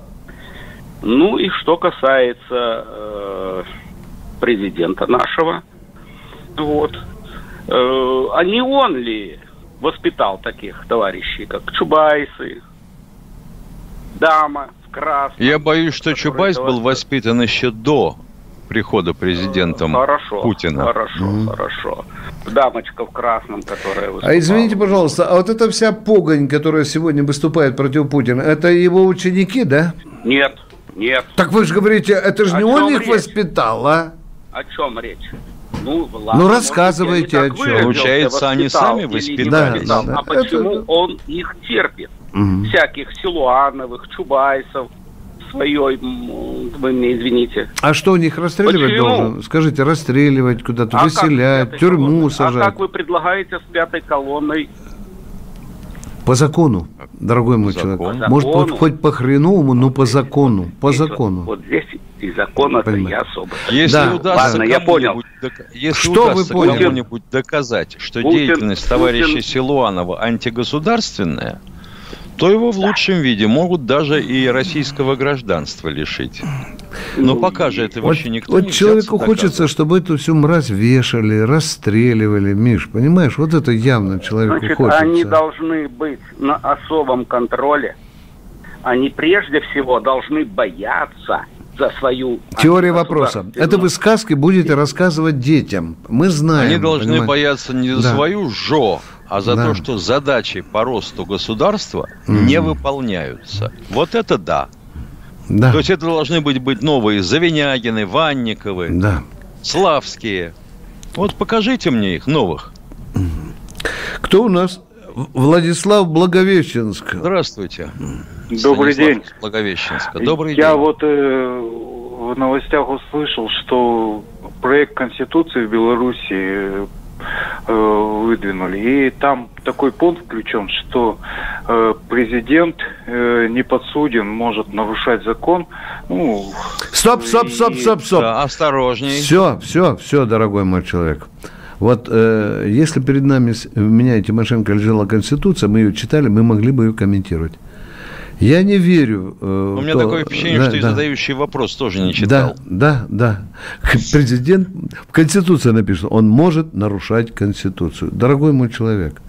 Ну и что касается э, президента нашего, вот, э, а не он ли воспитал таких товарищей, как Чубайсы, Дама в красном? Я боюсь, что Чубайс был воспитан еще до прихода президентом Хорошо, Путина. хорошо, хорошо. Дамочка в красном, которая выступала. А извините, пожалуйста, а вот эта вся погонь, которая сегодня выступает против Путина, это его ученики, да? Нет, нет. Так вы же говорите, это же О не он их речь? воспитал, а? О чем речь? Ну, Ну, рассказывайте, о чем. Получается, они сами воспитали. воспитал, Да, да, А почему Это- он их терпит? Мгм. Всяких Силуановых, Чубайсов, своей, м, вы мне извините. А что, у них расстреливать Почему? должен? Скажите, расстреливать куда-то, А выселять, тюрьму колонной? сажать. А как вы предлагаете с пятой колонной? По закону, дорогой мой По человек. Может, По хоть, закону. хоть по хреновому, но по закону. По Здесь вот- закону. Вот здесь и закона-то я особо. Если Да, удастся ладно, я понял. дока- если Что вы удастся поняли? кому-нибудь доказать, что Путин- деятельность товарища Путин- Силуанова антигосударственная, то его в лучшем виде могут даже и российского гражданства лишить. Но пока же это Вот, вообще никто вот не человеку хочется, чтобы эту всю мразь вешали, расстреливали, Миш, понимаешь? Вот это явно человеку Значит, хочется. они должны быть на особом контроле. Они прежде всего должны бояться за свою Теория вопроса. Это вы сказки будете рассказывать детям. Мы знаем. Они должны понимаете? бояться не за Да. свою ЖО, а за Да. то, что задачи по росту государства Мгм. не выполняются. Вот это да. Да. То есть это должны быть, быть новые Завинягины, Ванниковы, Да. Славские. Вот покажите мне их новых. Кто у нас? Владислав Благовещенск. Здравствуйте. Добрый Станислав день. из Благовещенска. Добрый Я день. вот э, в новостях услышал, что проект Конституции в Беларуси э, выдвинули. И там такой пункт включен, что э, президент э, не подсуден, может нарушать закон. Ну, Стоп, стоп, стоп, стоп, стоп. Да, осторожней. Все, все, все, дорогой мой человек. Вот э, если перед нами, меня и Тимошенко лежала Конституция, мы ее читали, мы могли бы ее комментировать. Я не верю. э, У меня то- такое ощущение, да, что и да. задающий вопрос тоже не читал. Да, да, да. Президент в Конституции написано, он может нарушать Конституцию. Дорогой мой человек,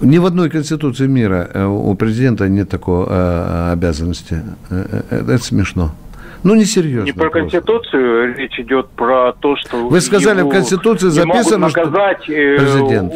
Ни в одной конституции мира э, у президента нет такой э, обязанности. Э, это смешно. Ну, не серьезно. Не про Конституцию речь идет про то, что... Вы сказали, в Конституции записано, не могут наказать, что президент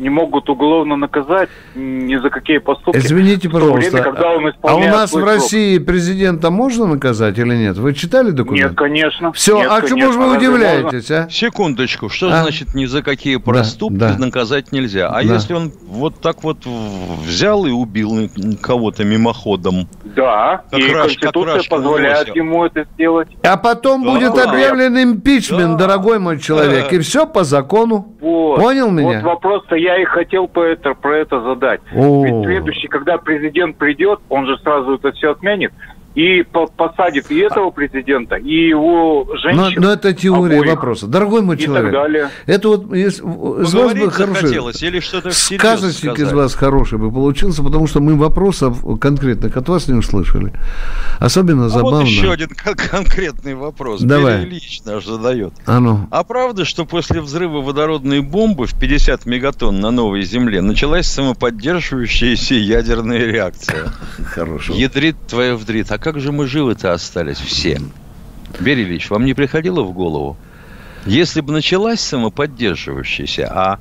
не могут уголовно наказать ни за какие поступки. Извините, пожалуйста, время, когда он а у нас в России срок. президента можно наказать или нет? Вы читали документ? Нет, конечно. Все, нет, а чему же вы удивляетесь, а? Секундочку, что а? значит ни за какие проступки да, да. наказать нельзя? А да. если он вот так вот взял и убил кого-то мимоходом? Да, как и раш, Конституция позволяет выносил. ему это сделать. А потом да. будет объявлен импичмент, да. дорогой мой человек, да. и все по закону. Вот. Понял меня? Вот вопрос-то я и хотел по это, про это задать. О. Ведь следующий, когда президент придет, он же сразу это все отменит и посадит и этого президента, и его женщину. Но, но это теория обоих. вопроса. Дорогой мой человек, и так далее. это вот из, из вас бы хороший, или что-то сказочник из вас хороший бы получился, потому что мы вопросов конкретных от вас не услышали. Особенно а забавно. Вот еще один конкретный вопрос. Давай. Ильич наш задает. А, ну. а правда, что после взрыва водородной бомбы в 50 мегатонн на новой Земле началась самоподдерживающаяся ядерная реакция? Хорошо. Ядрит твоя вдрит. А как же мы живы-то остались все? Берий Ильич, вам не приходило в голову? Если бы началась самоподдерживающаяся, а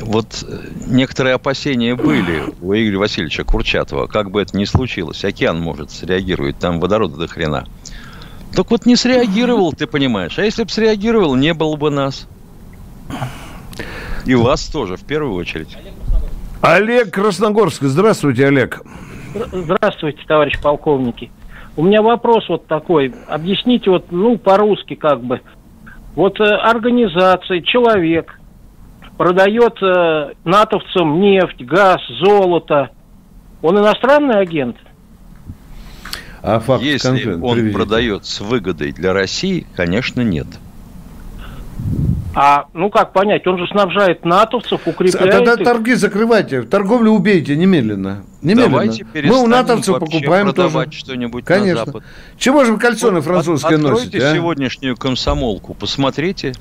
вот э, некоторые опасения были у Игоря Васильевича Курчатова, как бы это ни случилось, океан может среагировать, там водорода до хрена. Так вот не среагировал, ты понимаешь. А если бы среагировал, не было бы нас. И вас тоже, в первую очередь. Олег Красногорск. Здравствуйте, Олег. Здравствуйте, товарищ полковники. У меня вопрос вот такой. Объясните вот, ну, по-русски как бы. Вот э, организация, человек продает э, натовцам нефть, газ, золото. Он иностранный агент? А факт Если он приведите. продает с выгодой для России, конечно, нет. А, ну как понять, он же снабжает натовцев, укрепляет Тогда их. торги закрывайте, торговлю убейте немедленно. Немедленно. Давайте Мы у натовцев покупаем тоже. что-нибудь Конечно. на Запад. Чего же вы кольцо вот, французское от, носите? Откройте а? сегодняшнюю комсомолку, посмотрите.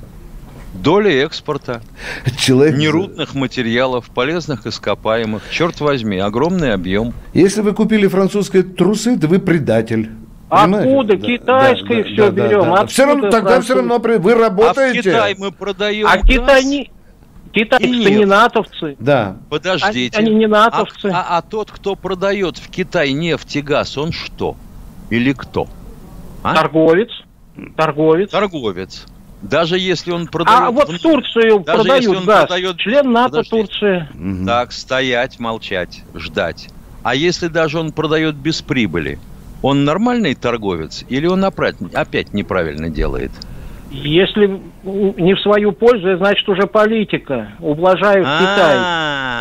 Доля экспорта, Человек... нерудных материалов, полезных ископаемых. Черт возьми, огромный объем. Если вы купили французские трусы, то вы предатель. Откуда? Да, Китайское да, все да, берем. Да, да. Все равно, тогда все равно вы работаете. А в Китай мы продаем А Китай не... Китайцы не натовцы. Да. Подождите. Они, они не натовцы. А, а, а тот, кто продает в Китай нефть и газ, он что? Или кто? А? Торговец. Торговец. Торговец. Даже если он продает... А вот в Турцию даже продают если он газ. Продает... Член НАТО Подождите. Турции. Так, стоять, молчать, ждать. А если даже он продает без прибыли? Он нормальный торговец или он опять, неправильно делает? Если не в свою пользу, значит уже политика. Ублажают Китай.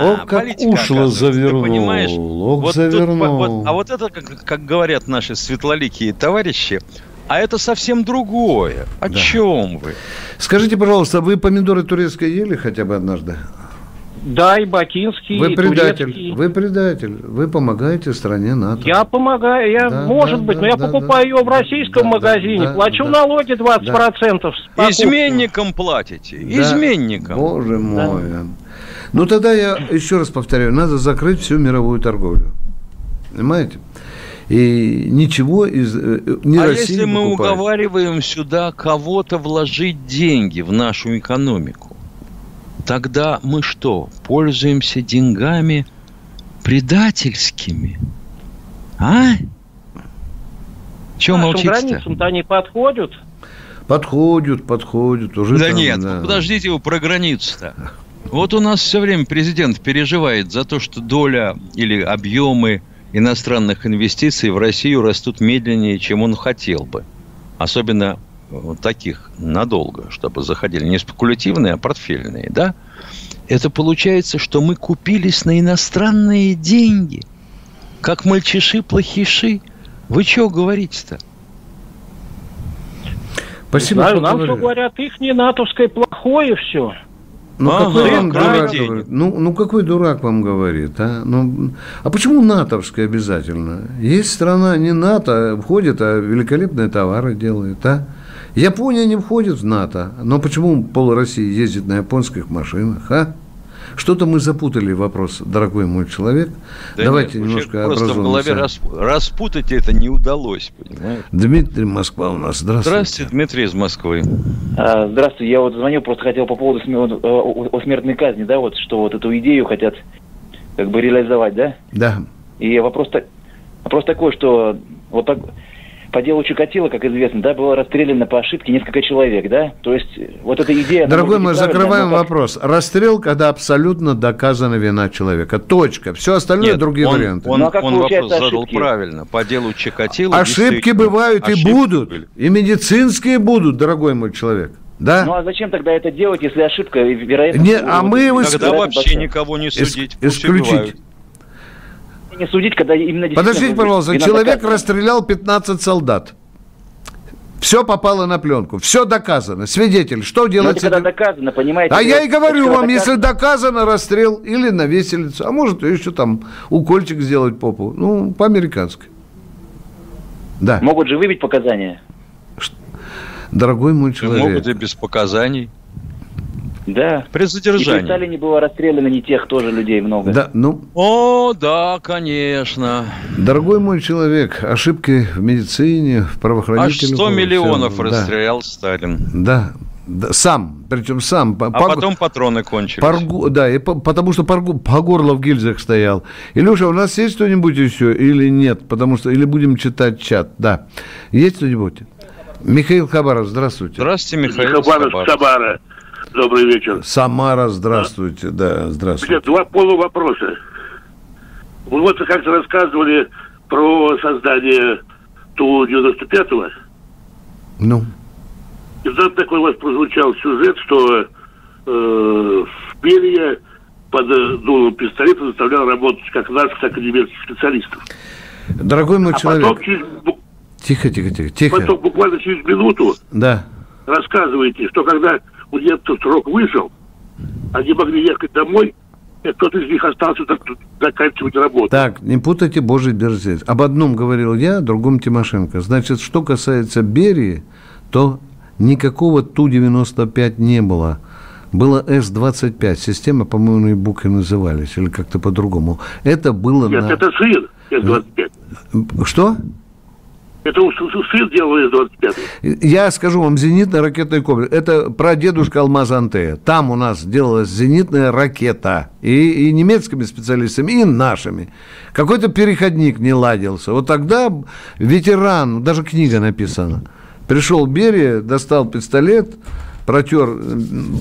О, как ушло завернул. Понимаешь? Ох, завернул. а вот это, как, как говорят наши светлоликие товарищи, а это совсем другое. О да. чем вы? Скажите, пожалуйста, вы помидоры турецкие ели хотя бы однажды? Да, и бакинский, Вы и предатель, турецкий. вы предатель, вы помогаете стране НАТО. Я помогаю, я, да, может да, быть, да, но я да, покупаю да, ее в российском да, магазине, да, плачу да, налоги 20%. Да. Изменникам платите, да. изменникам. Боже мой. Да. Ну тогда я еще раз повторяю, надо закрыть всю мировую торговлю. Понимаете? И ничего из э, не А России если мы уговариваем сюда кого-то вложить деньги в нашу экономику, тогда мы что, пользуемся деньгами предательскими? А? Чего молчите-то? границам-то они подходят. Подходят, подходят. Уже да там, нет, да. подождите вы про границу-то. Вот у нас все время президент переживает за то, что доля или объемы иностранных инвестиций в Россию растут медленнее, чем он хотел бы. Особенно вот таких надолго, чтобы заходили не спекулятивные, а портфельные, да, это получается, что мы купились на иностранные деньги. Как мальчиши-плохиши. Вы чего говорите-то? Спасибо, Знаю, нам что говорят, их не натовское плохое все. Ну, ага, какой вам дурак говорит? Ну, ну, какой дурак вам говорит, а? Ну, а почему натовское обязательно? Есть страна не НАТО, входит, а великолепные товары делает, а? Япония не входит в НАТО, но почему пол России ездит на японских машинах, а? Что-то мы запутали вопрос, дорогой мой человек. Да Давайте нет, немножко просто в голове образуемся. рас- распутать это не удалось, понимаете? Дмитрий Москва у нас. Здравствуйте. Здравствуйте, Дмитрий из Москвы. А, Здравствуйте, я вот звоню, просто хотел по поводу сме- вот, э, о о смертной казни, да, вот что вот эту идею хотят как бы реализовать, да? Да. И вопрос, так- вопрос такой, что вот так, по делу Чикатило, как известно, да, было расстреляно по ошибке несколько человек, да? То есть э, вот эта идея... Дорогой мой, закрываем как- вопрос. Расстрел, когда абсолютно доказана вина человека. Точка. Все остальное Нет, другие он, варианты. Он, Ну, а как он вопрос получается задал ошибки? правильно. По делу Чикатило Ошибки бывают и ошибки будут. были. И медицинские будут, дорогой мой человек. Да? Ну а зачем тогда это делать, если ошибка, и вероятно... Не, а мы его Тогда вообще большая. никого не Ис- судить. пусть исключить. убивают. Не судить, когда именно... Подождите, пожалуйста. Человек доказана. расстрелял 15 солдат. Все попало на пленку. Все доказано. Свидетель. Что Ну, делать это когда доказано, понимаете? А я и говорю вам, если доказано. доказано расстрел или на виселицу, а может еще там укольчик сделать попу. Ну, по-американски. Да, Могут же выбить показания. дорогой мой Могут человек. и без показаний. Да. При И при задержании. Сталине было расстреляно не тех тоже людей много. Да, ну, О, да, конечно. дорогой мой человек, ошибки в медицине, в Аж правоохранительных... 100 миллионов да. расстрелял Сталин. Да, да, сам, причем сам. по- А по- потом патроны кончились. по да, и по- потому что по, по горло в гильзах стоял. Илюша, у нас есть кто-нибудь еще или нет? Потому что, или будем читать чат, да. Есть кто-нибудь? Михаил Хабаров, здравствуйте. Здравствуйте, Михаил Хабаров, Хабаров. Добрый вечер. Самара, здравствуйте, да, здравствуйте. Нет, два полувопроса. Вы вот как-то рассказывали про создание Ту-95-го. Ну, И там такой у вас прозвучал сюжет, что э, в Берия под дулом пистолета заставлял работать как наших, так и немецких специалистов. дорогой мой а человек, потом, через, тихо, тихо, тихо, тихо. потом буквально через минуту Да, рассказываете, что когда у немцев срок вышел, они могли ехать домой, и кто-то из них остался так- заканчивать работу. так, не путайте Божий дерзец. Об одном говорил я, о другом Тимошенко. Значит, что касается Берии, то никакого Ту-95 не было. Было С-25. Система, по-моему, и буквы назывались, или как-то по-другому. Это было Нет, на... это сын С-25. Что? Это сын делал С-25. Я скажу вам, зенитный ракетный комплекс. Это прадедушка Алмаз Антея. Там у нас делалась зенитная ракета. И, и немецкими специалистами, и нашими. Какой-то переходник не ладился. Вот тогда ветеран, даже книга написана. Пришел Берия, достал пистолет, протер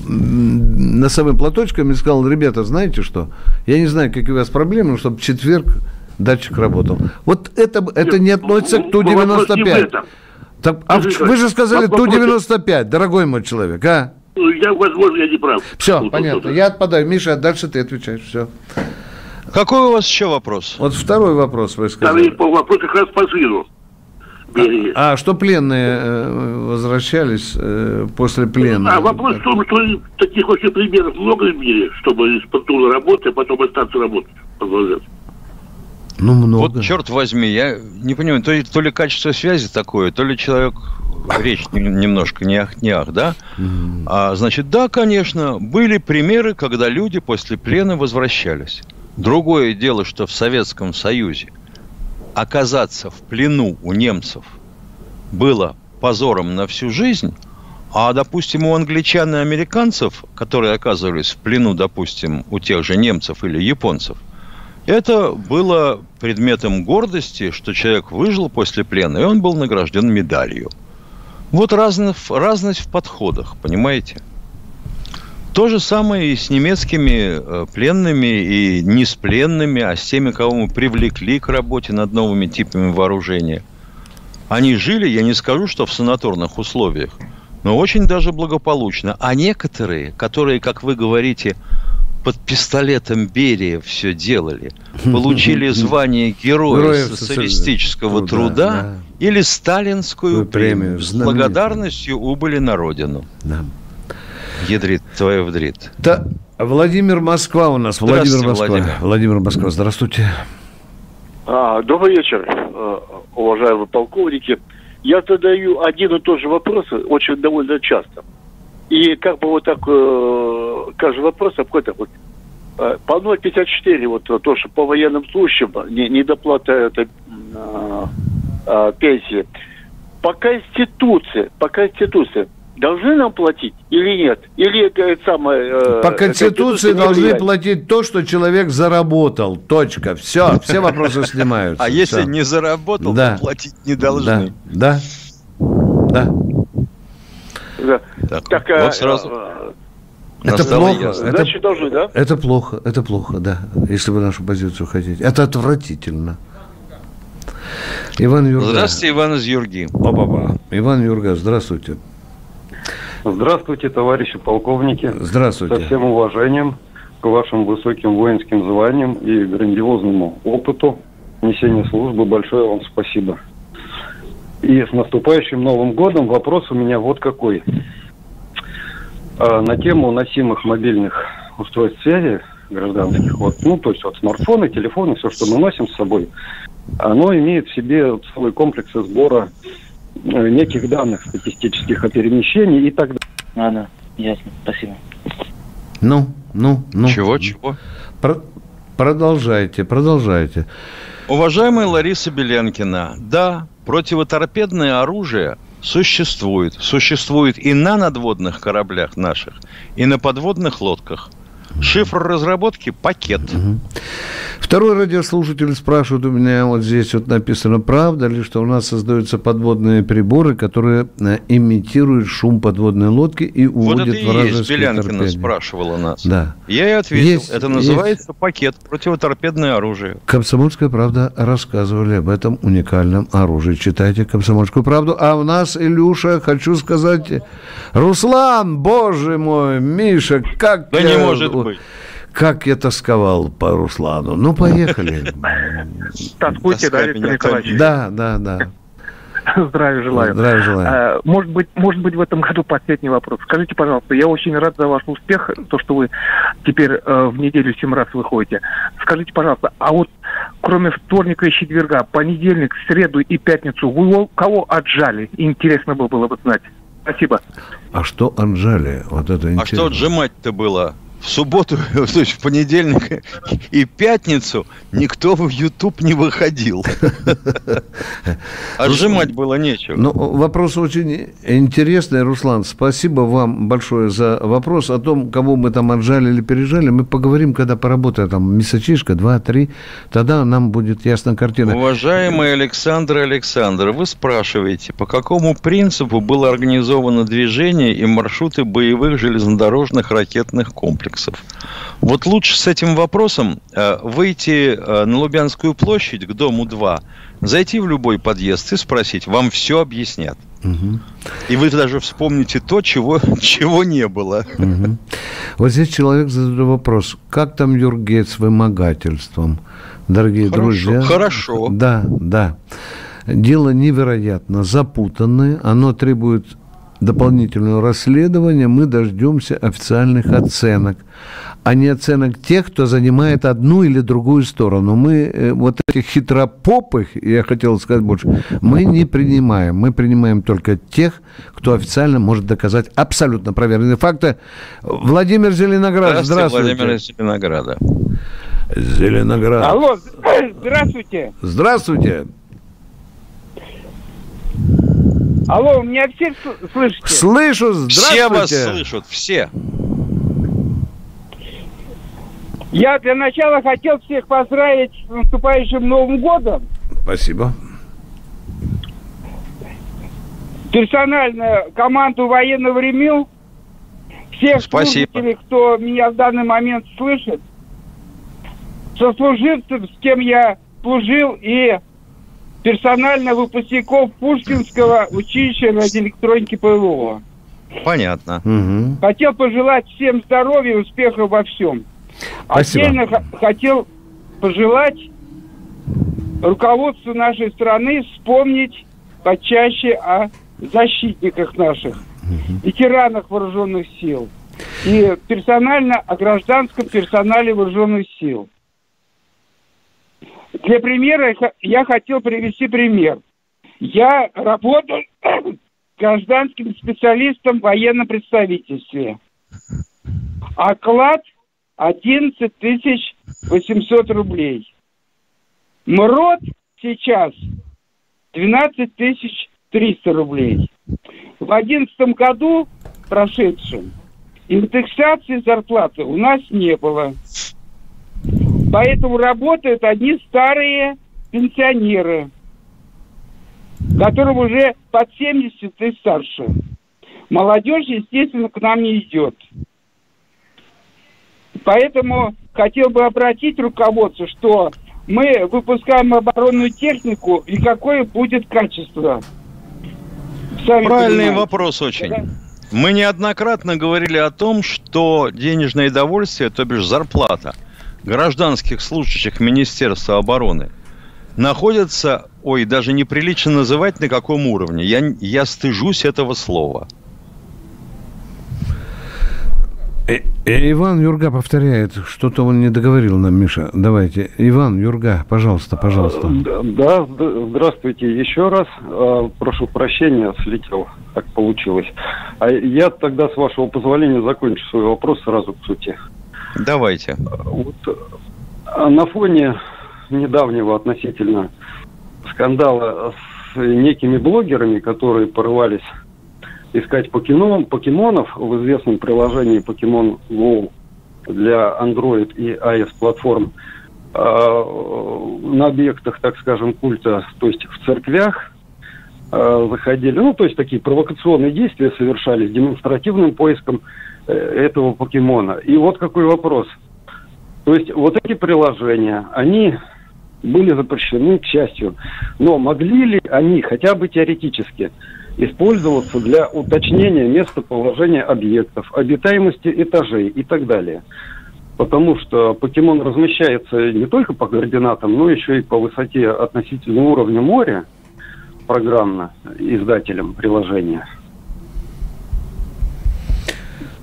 носовым платочком и сказал, ребята, знаете что? Я не знаю, какие у вас проблемы, но чтобы в четверг датчик работал. Вот это, это не относится к в Ту-95. этом. Так, а вы же сказали вопрос- Ту-95, дорогой мой человек, а? Ну, Я, возможно, я не прав. Все, Тут- понятно. тут- Я отпадаю. Миша, а дальше ты отвечаешь. Все. Какой у вас еще вопрос? Вот второй вопрос вы Второй сказали. по- вопрос как раз по сыну. Берии. А что пленные э, возвращались э, после плена? А вопрос в том, что таких вообще примеров много в мире, чтобы из-под тула работать, а потом остаться работать. продолжать. Ну, много. Вот черт возьми, я не понимаю, то ли, то ли качество связи такое, то ли человек речь нем- немножко не ах, не ах, да? А, значит, да, конечно, были примеры, когда люди после плена возвращались. Другое дело, что в Советском Союзе оказаться в плену у немцев было позором на всю жизнь, а, допустим, у англичан и американцев, которые оказывались в плену, допустим, у тех же немцев или японцев, это было предметом гордости, что человек выжил после плена, и он был награжден медалью. Вот разность, разность в подходах, понимаете? То же самое и с немецкими э, пленными, и не с пленными, а с теми, кого мы привлекли к работе над новыми типами вооружения. Они жили, я не скажу, что в санаторных условиях, но очень даже благополучно. А некоторые, которые, как вы говорите, под пистолетом Берия все делали, получили звание Героя Героев социалистического труда, труда да. или сталинскую Такую премию. С благодарностью убыли на родину. Да. Ядрит, твоя вдрит. Да, Владимир Москва у нас. Владимир Москва. Владимир. Владимир Москва, здравствуйте. А, добрый вечер, э, уважаемые полковники. Я задаю один и тот же вопрос очень довольно часто. И как бы вот так э, каждый вопрос обходит так вот э, по 0,54, вот то, что по военным случаям, не, недоплата это, а, а, пенсии, по Конституции, по Конституции должны нам платить или нет? Или это самое... Э, По Конституции должны платить то, что человек заработал. Точка. Все, все вопросы снимаются. А если не заработал, то платить не должны. Да, да. Да. Так, вот сразу... Это плохо. Это, должны, да? Это плохо, это плохо, да. Если вы нашу позицию хотите. Это отвратительно. Иван Юрга. Здравствуйте, Иван из Юрги. Ба-ба-ба. Иван Юрга, здравствуйте. Здравствуйте, товарищи полковники. Здравствуйте. Со всем уважением к вашим высоким воинским званиям и грандиозному опыту несения службы. Большое вам спасибо. И с наступающим Новым годом вопрос у меня вот какой. А, на тему носимых мобильных устройств связи гражданских, вот, ну, то есть вот смартфоны, телефоны, все, что мы носим с собой, оно имеет в себе целый комплекс сбора Э, неких данных статистических о перемещении и так далее. Ладно, ясно, спасибо. Ну, ну, ну. Чего, чего? Про- продолжайте, продолжайте. Уважаемая Лариса Белянкина, да, противоторпедное оружие существует. Существует и на надводных кораблях наших, и на подводных лодках. Шифр разработки – пакет. Угу. Второй радиослушатель спрашивает у меня, вот здесь вот написано, правда ли, что у нас создаются подводные приборы, которые э, имитируют шум подводной лодки и уводят вот это и есть, Белянкина торпеды. спрашивала нас. Да. Я ей ответил, есть, это называется есть. пакет противоторпедное оружие. Комсомольская правда рассказывали об этом уникальном оружии. Читайте Комсомольскую правду. А у нас, Илюша, хочу сказать, Руслан, боже мой, Миша, как... Да я... не может Как я тосковал по Руслану. Ну, поехали. Тоскуйте, да, Виктор Николаевич? Да, да, да. Здравия желаю. Здравия желаю. А, может быть, может быть, в этом году последний вопрос. Скажите, пожалуйста, я очень рад за ваш успех, то, что вы теперь э, в неделю семь раз выходите. Скажите, пожалуйста, а вот кроме вторника и четверга, понедельник, среду и пятницу, вы кого отжали? Интересно было бы знать. Спасибо. А что отжали? Вот это интересно. А что отжимать-то было? В субботу, то есть в понедельник и пятницу никто в YouTube не выходил. Отжимать было нечего. Ну, вопрос очень интересный, Руслан. Спасибо вам большое за вопрос о том, кого мы там отжали или пережали. Мы поговорим, когда поработаем там месячишка, два-три. Тогда нам будет ясна картина. Уважаемый Александр Александр, вы спрашиваете, по какому принципу было организовано движение и маршруты боевых железнодорожных ракетных комплексов? Комплексов. Вот лучше с этим вопросом э, выйти э, на Лубянскую площадь к дому 2, зайти в любой подъезд и спросить, вам все объяснят. Угу. И вы даже вспомните то, чего, чего не было. Угу. Вот здесь человек задает вопрос, как там Юргет с вымогательством? Дорогие хорошо, друзья. Хорошо. Да, да. Дело невероятно запутанное, оно требует дополнительного расследования мы дождемся официальных оценок, а не оценок тех, кто занимает одну или другую сторону. Мы э, вот этих хитропопых, я хотел сказать больше, мы не принимаем. Мы принимаем только тех, кто официально может доказать абсолютно проверенные факты. Владимир Зеленоград, здравствуйте. Владимир из Зеленограда. Зеленоград. Алло, здравствуйте. Здравствуйте. Алло, меня все слышите? Слышу, здравствуйте. Все вас слышат, все. Я для начала хотел всех поздравить с наступающим Новым годом. Спасибо. Персонально команду военного ремю, всех Спасибо. слушателей, кто меня в данный момент слышит, сослуживцев, с кем я служил и персонально выпускников Пушкинского училища радиоэлектроники ПВО. Понятно. Угу. Хотел пожелать всем здоровья и успехов во всем. Спасибо. Отдельно хотел пожелать руководству нашей страны вспомнить почаще о защитниках наших, угу. ветеранах вооруженных сил и персонально о гражданском персонале вооруженных сил. Для примера я хотел привести пример. Я работал гражданским специалистом в военном представительстве. Оклад 11 тысяч 800 рублей. МРОД сейчас 12 тысяч 300 рублей. В одиннадцатом году, прошедшем, индексации зарплаты у нас не было. Поэтому работают одни старые пенсионеры, которым уже под 70 и старше. Молодежь, естественно, к нам не идет. Поэтому хотел бы обратить руководство, что мы выпускаем оборонную технику и какое будет качество. Сами Правильный понимаете. вопрос очень. Да? Мы неоднократно говорили о том, что денежное довольствие, то бишь зарплата гражданских служащих Министерства обороны, находится, ой, даже неприлично называть на каком уровне. Я, я стыжусь этого слова – Э, э, Иван Юрга повторяет, что-то он не договорил нам, Миша. Давайте. Иван Юрга, пожалуйста, пожалуйста. Да, здравствуйте еще раз. А, прошу прощения, слетел, так получилось. А я тогда, с вашего позволения, закончу свой вопрос сразу к сути. Давайте. Вот а на фоне недавнего относительно скандала с некими блогерами, которые порывались искать покемон, покемонов в известном приложении Pokemon Go для Android и iOS платформ э, на объектах, так скажем, культа, то есть в церквях э, заходили, ну, то есть такие провокационные действия совершались демонстративным поиском э, этого покемона. И вот какой вопрос. То есть вот эти приложения, они были запрещены, к счастью, но могли ли они хотя бы теоретически использоваться для уточнения местоположения объектов, обитаемости этажей и так далее. Потому что покемон размещается не только по координатам, но еще и по высоте относительно уровня моря программно издателем приложения.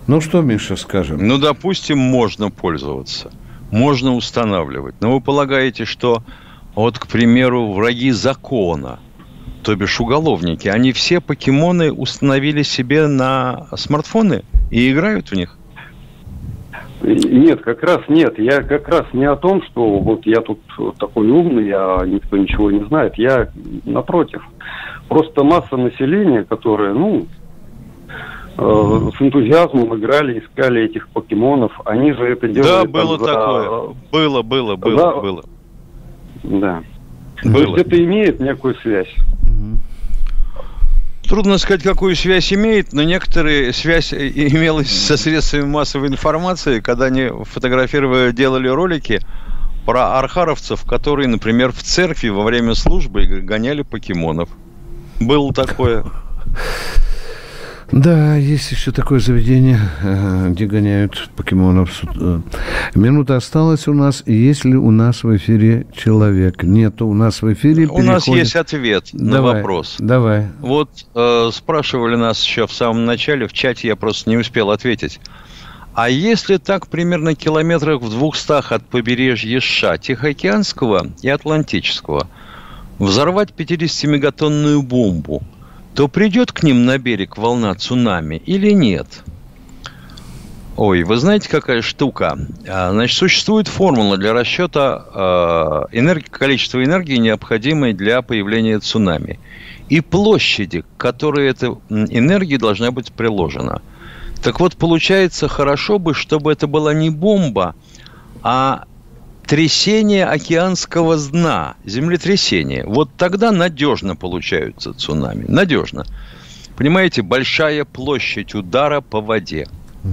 Ну что, Миша, скажем? Ну, допустим, можно пользоваться, можно устанавливать. Но вы полагаете, что вот, к примеру, враги закона – то бишь уголовники, они все покемоны установили себе на смартфоны и играют в них? Нет, как раз нет. Я как раз не о том, что вот я тут такой умный, а никто ничего не знает. Я напротив. Просто масса населения, которая, ну, э, с энтузиазмом играли, искали этих покемонов, они же это делали. Да, было там, такое. За... Было, было, было, за... было. Да. Было. То есть это имеет некую связь. Трудно сказать, какую связь имеет, но некоторые связь имелась со средствами массовой информации, когда они фотографировали, делали ролики про архаровцев, которые, например, в церкви во время службы гоняли покемонов. Было такое. Да, есть еще такое заведение, э, где гоняют покемонов. Э, минута осталась у нас. Есть ли у нас в эфире человек? Нет, у нас в эфире У нас есть ответ давай, на вопрос. Давай. Вот э, спрашивали нас еще в самом начале, в чате я просто не успел ответить. А если так примерно километрах в двухстах от побережья США, Тихоокеанского и Атлантического, взорвать 50-мегатонную бомбу – то придет к ним на берег волна цунами или нет? Ой, вы знаете, какая штука? А, значит, существует формула для расчета энергии, количества энергии, необходимой для появления цунами. И площади, к которой эта энергия должна быть приложена. Так вот, получается, хорошо бы, чтобы это была не бомба, а трясение океанского дна, землетрясение. Вот тогда надежно получаются цунами. Надежно. Понимаете, большая площадь удара по воде.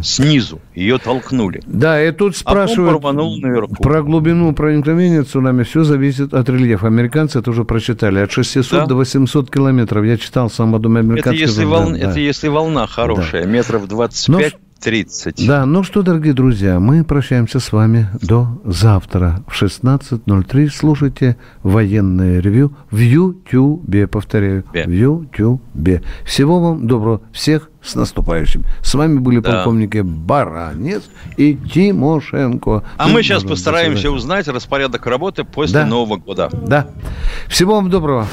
Снизу ее толкнули. Да, и тут спрашивают а про глубину проникновения цунами. Все зависит от рельефа. Американцы это уже прочитали. От 600 да? до 800 километров. Я читал сам одном американском. Это если, волна, да. это если волна хорошая, да. метров 25. Но 30. Да, ну что, дорогие друзья, мы прощаемся с вами до завтра в 16.03. Слушайте военное ревю в Ютьюбе, повторяю, Бе. в Ютьюбе. Всего вам доброго, всех с наступающим. С вами были да. полковники Баранец и Тимошенко. А мы сейчас постараемся узнать распорядок работы после да. Нового года. Да. Всего вам доброго.